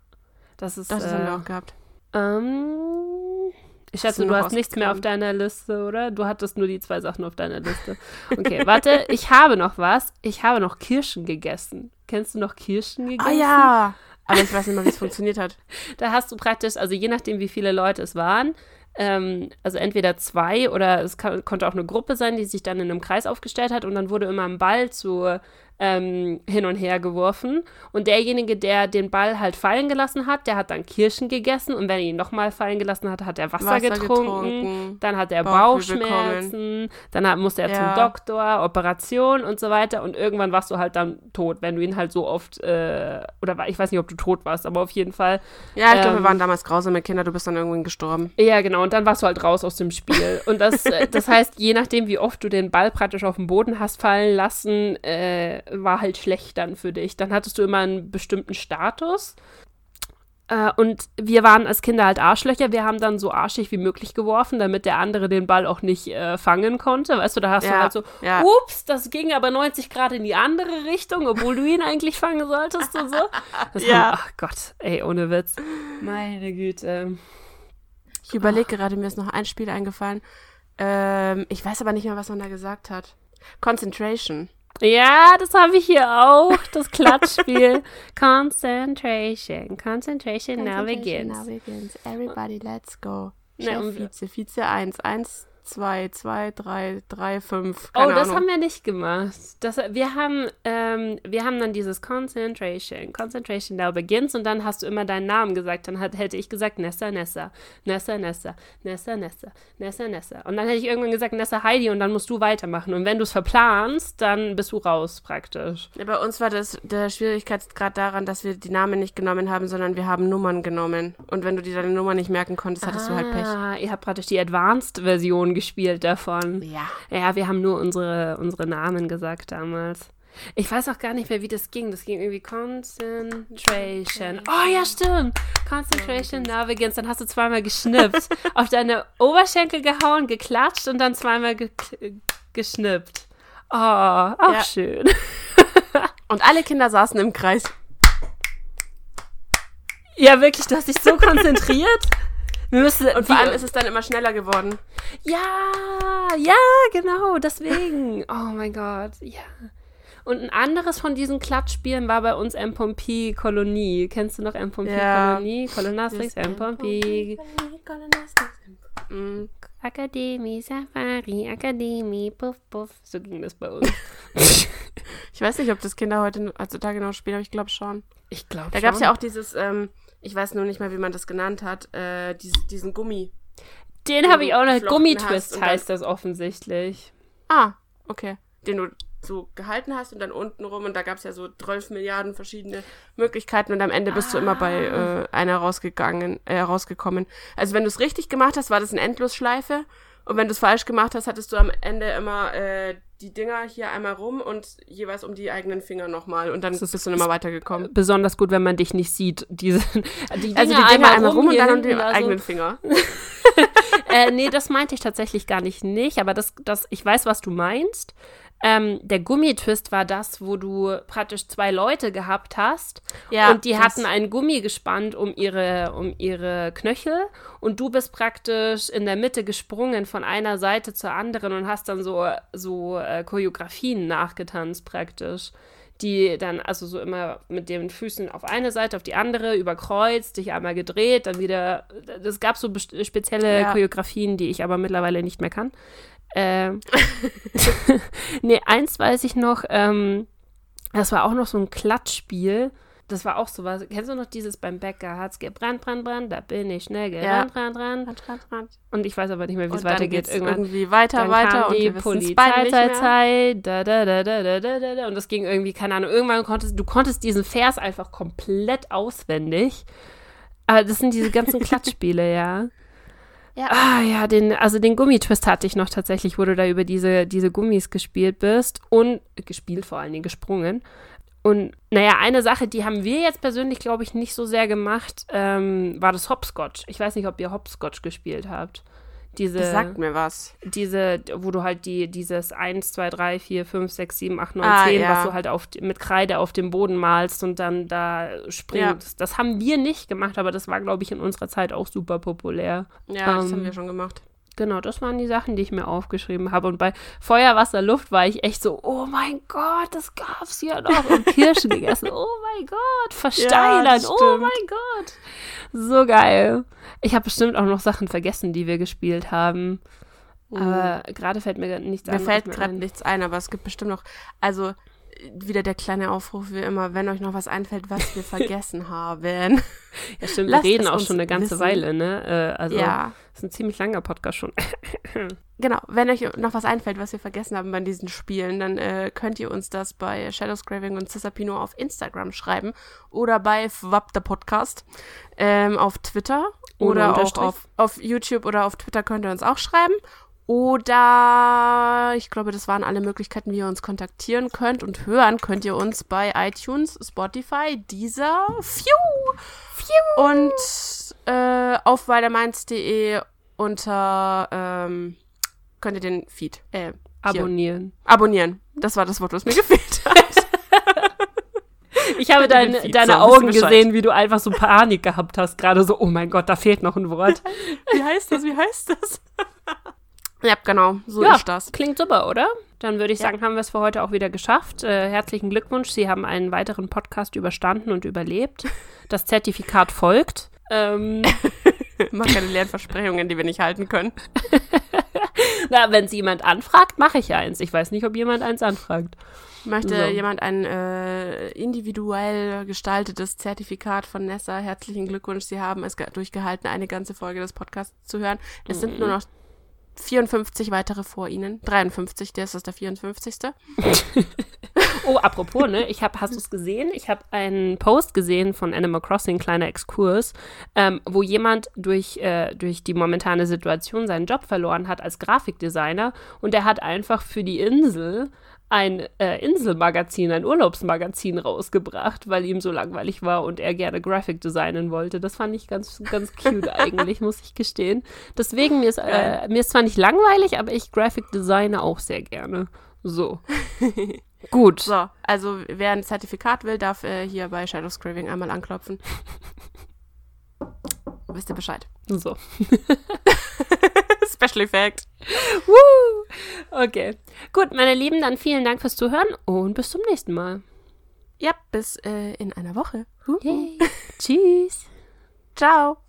Das ist. das äh, haben wir auch gehabt. ähm, ich schätze, du hast nichts mehr auf deiner Liste, oder? Du hattest nur die zwei Sachen auf deiner Liste. Okay, warte, ich habe noch was. Ich habe noch Kirschen gegessen. Kennst du noch Kirschen gegessen? Ah ja! Aber ich weiß nicht mal, wie es funktioniert hat. Da hast du praktisch, also je nachdem, wie viele Leute es waren, ähm, also entweder zwei oder es kann, konnte auch eine Gruppe sein, die sich dann in einem Kreis aufgestellt hat und dann wurde immer ein Ball zu ähm, hin und her geworfen und derjenige, der den Ball halt fallen gelassen hat, der hat dann Kirschen gegessen und wenn er ihn nochmal fallen gelassen hat, hat er Wasser, Wasser getrunken, getrunken, dann hat er Bauchschmerzen, dann hat, musste er Ja. zum Doktor, Operation und so weiter und irgendwann warst du halt dann tot, wenn du ihn halt so oft, äh, oder ich weiß nicht, ob du tot warst, aber auf jeden Fall Ja, ich glaube, Ähm, wir waren damals grausame Kinder, du bist dann irgendwann gestorben. ja, genau. Und dann warst du halt raus aus dem Spiel. Und das, äh, das heißt, je nachdem, wie oft du den Ball praktisch auf den Boden hast fallen lassen, äh, war halt schlecht dann für dich. Dann hattest du immer einen bestimmten Status. Äh, und wir waren als Kinder halt Arschlöcher. Wir haben dann so arschig wie möglich geworfen, damit der andere den Ball auch nicht äh, fangen konnte. Weißt du, da hast du Ja, halt so, ja. ups, das ging aber 90 Grad in die andere Richtung, obwohl du ihn eigentlich fangen solltest und so. Das Ja. haben, ach Gott, ey, ohne Witz. Meine Güte. Ich überlege gerade, mir ist noch ein Spiel eingefallen. Ähm, ich weiß aber nicht mehr, was man da gesagt hat. Concentration. Ja, das habe ich hier auch. Das Klatschspiel. Concentration. Concentration now begins. Now begins. Everybody, let's go. Chef, Vize, Vize 1, 1, 2, 2, 3, 3, 5. Oh, Keine das Ahnung. haben wir nicht gemacht. Das, wir, haben, ähm, wir haben dann dieses Concentration. Concentration now begins und dann hast du immer deinen Namen gesagt. Dann hat, hätte ich gesagt Nessa, Nessa, Nessa, Nessa, Nessa, Nessa, Nessa, Nessa. Und dann hätte ich irgendwann gesagt Nessa Heidi und dann musst du weitermachen. Und wenn du es verplanst, dann bist du raus praktisch. Ja, bei uns war das der Schwierigkeitsgrad daran, dass wir die Namen nicht genommen haben, sondern wir haben Nummern genommen. Und wenn du dir deine Nummer nicht merken konntest, hattest du halt Pech. Ah, ihr habt praktisch die Advanced-Version gespielt davon. Ja. Ja, wir haben nur unsere, unsere Namen gesagt damals. Ich weiß auch gar nicht mehr, wie das ging. Das ging irgendwie Concentration. Oh ja, stimmt. Concentration begins. Dann hast du zweimal geschnippt. auf deine Oberschenkel gehauen, geklatscht und dann zweimal ge geschnippt. Oh, auch Ja. schön. Und alle Kinder saßen im Kreis. Ja, wirklich, du hast dich so konzentriert. Wir müssen, Und vor allem ist es dann immer schneller geworden. Ja, ja, genau, deswegen. Oh mein Gott, ja. Und ein anderes von diesen Klatschspielen war bei uns M. Pompey Kolonie. Kennst du noch M. Pompey Ja. Kolonie? Kolonastrix, M. Pompey. Mm. Akademie, Safari, Akademie, puff, puff. So ging das bei uns. Ich weiß nicht, ob das Kinder heute heutzutage noch spielen, aber ich glaube schon. Ich glaube Da gab es ja auch dieses, ähm, ich weiß nur nicht mehr, wie man das genannt hat, äh, dieses, diesen Gummi. Den habe ich auch noch. Gummitwist heißt das offensichtlich. Ah, okay. Den du so gehalten hast und dann unten rum und da gab es ja so 12 Milliarden verschiedene Möglichkeiten und am Ende bist du immer bei äh, einer rausgegangen, äh, rausgekommen. Also wenn du es richtig gemacht hast, war das eine Endlosschleife und wenn du es falsch gemacht hast, hattest du am Ende immer äh, die Dinger hier einmal rum und jeweils um die eigenen Finger nochmal und dann ist- bist du immer weitergekommen. Besonders gut, wenn man dich nicht sieht. Diese, die Also die Dinger Dinger einmal rum und dann um die also- eigenen Finger. äh, nee, das meinte ich tatsächlich gar nicht nicht, aber das, das, ich weiß, was du meinst. Ähm, der Gummitwist war das, wo du praktisch zwei Leute gehabt hast Ja, und die hatten ein Gummi gespannt um ihre, um ihre Knöchel und du bist praktisch in der Mitte gesprungen von einer Seite zur anderen und hast dann so, so äh, Choreografien nachgetanzt praktisch. Die dann also so immer mit den Füßen auf eine Seite, auf die andere, überkreuzt, dich einmal gedreht, dann wieder. Es gab so spezielle Ja. Choreografien, die ich aber mittlerweile nicht mehr kann. Ähm, nee, eins weiß ich noch, ähm, das war auch noch so ein Klatschspiel. Das war auch so was. Kennst du noch dieses beim Bäcker? Hat's gebrannt, brand, brand, da bin ich schnell gerannt, ja. rannt, rannt. Und ich weiß aber nicht mehr, wie es weitergeht. Irgendwie weiter, dann weiter und die Polizei, Zeit, Zeit, da, da, da, da, da, da, da. Und das ging irgendwie, keine Ahnung, irgendwann konntest du konntest diesen Vers einfach komplett auswendig. Aber das sind diese ganzen Klatschspiele, ja. Ja. Ah ja, den, also den Gummitwist hatte ich noch tatsächlich, wo du da über diese, diese Gummis gespielt bist und gespielt vor allen Dingen gesprungen. Und naja, eine Sache, die haben wir jetzt persönlich, glaube ich, nicht so sehr gemacht, ähm, war das Hopscotch. Ich weiß nicht, ob ihr Hopscotch gespielt habt. Diese, Das sagt mir was. diese, wo du halt die, dieses 1, 2, 3, 4, 5, 6, 7, 8, 9, Ah, 10, ja. was du halt auf, mit Kreide auf dem Boden malst und dann da springst. Das haben wir nicht gemacht, aber das war, glaube ich, in unserer Zeit auch super populär. Ja, das Ähm, haben wir schon gemacht. Genau, das waren die Sachen, die ich mir aufgeschrieben habe. Und bei Feuer, Wasser, Luft war ich echt so, oh mein Gott, das gab's ja noch. Und Kirschen gegessen, oh mein Gott, versteinern, das oh mein Gott. So geil. Ich habe bestimmt auch noch Sachen vergessen, die wir gespielt haben. Aber gerade fällt mir nichts Mir anderes fällt mehr gerade ein. nichts ein, aber es gibt bestimmt noch, also wieder der kleine Aufruf wie immer, wenn euch noch was einfällt, was wir vergessen haben. Ja, stimmt, wir reden auch schon eine ganze wissen. Weile, ne? Äh, also, Ja. das ist ein ziemlich langer Podcast schon. Genau, wenn euch noch was einfällt, was wir vergessen haben bei diesen Spielen, dann äh, könnt ihr uns das bei Shadowscraving und Cisapino auf Instagram schreiben oder bei Fwap der Podcast ähm, auf Twitter Ohne oder auch auf, auf YouTube oder auf Twitter könnt ihr uns auch schreiben. Oder ich glaube, das waren alle Möglichkeiten, wie ihr uns kontaktieren könnt und hören könnt ihr uns bei iTunes, Spotify, Deezer, Phew, Phew. und äh, auf weitermeins.de unter ähm, könnt ihr den Feed äh, hier, Abonnieren. abonnieren. Das war das Wort, was mir gefehlt hat. Ich habe dein, deine so, Augen gesehen, wie du einfach so Panik gehabt hast. Gerade so, oh mein Gott, da fehlt noch ein Wort. Wie heißt das? Wie heißt das? Ja, genau. So ja, ist das. klingt super, oder? Dann würde ich Ja. sagen, haben wir es für heute auch wieder geschafft. Äh, herzlichen Glückwunsch. Sie haben einen weiteren Podcast überstanden und überlebt. Das Zertifikat folgt. Ähm, Mach keine leeren Versprechungen, die wir nicht halten können. na, wenn Sie jemand anfragt, mache ich eins. Ich weiß nicht, ob jemand eins anfragt. Möchte So. jemand ein äh, individuell gestaltetes Zertifikat von Nessa? Herzlichen Glückwunsch, Sie haben es ge- durchgehalten, eine ganze Folge des Podcasts zu hören. Es sind nur noch 54 weitere vor Ihnen. 53, der ist das der 54. Oh, apropos, ne? Ich habe, hast du es gesehen? Ich habe einen Post gesehen von Animal Crossing, kleiner Exkurs, ähm, wo jemand durch, äh, durch die momentane Situation seinen Job verloren hat als Grafikdesigner und der hat einfach für die Insel ein äh, Inselmagazin, ein Urlaubsmagazin rausgebracht, weil ihm so langweilig war und er gerne Graphic designen wollte. Das fand ich ganz, ganz cute eigentlich, muss ich gestehen. Deswegen, mir ist, äh, mir ist zwar nicht langweilig, aber ich Graphic designe auch sehr gerne. So. Gut. So, also wer ein Zertifikat will, darf äh, hier bei Shadows Craving einmal anklopfen. Wisst ihr Bescheid. So. Special Effect. Woo! Okay. Gut, meine Lieben, dann vielen Dank fürs Zuhören und bis zum nächsten Mal. Ja, bis äh, in einer Woche. Tschüss. Ciao.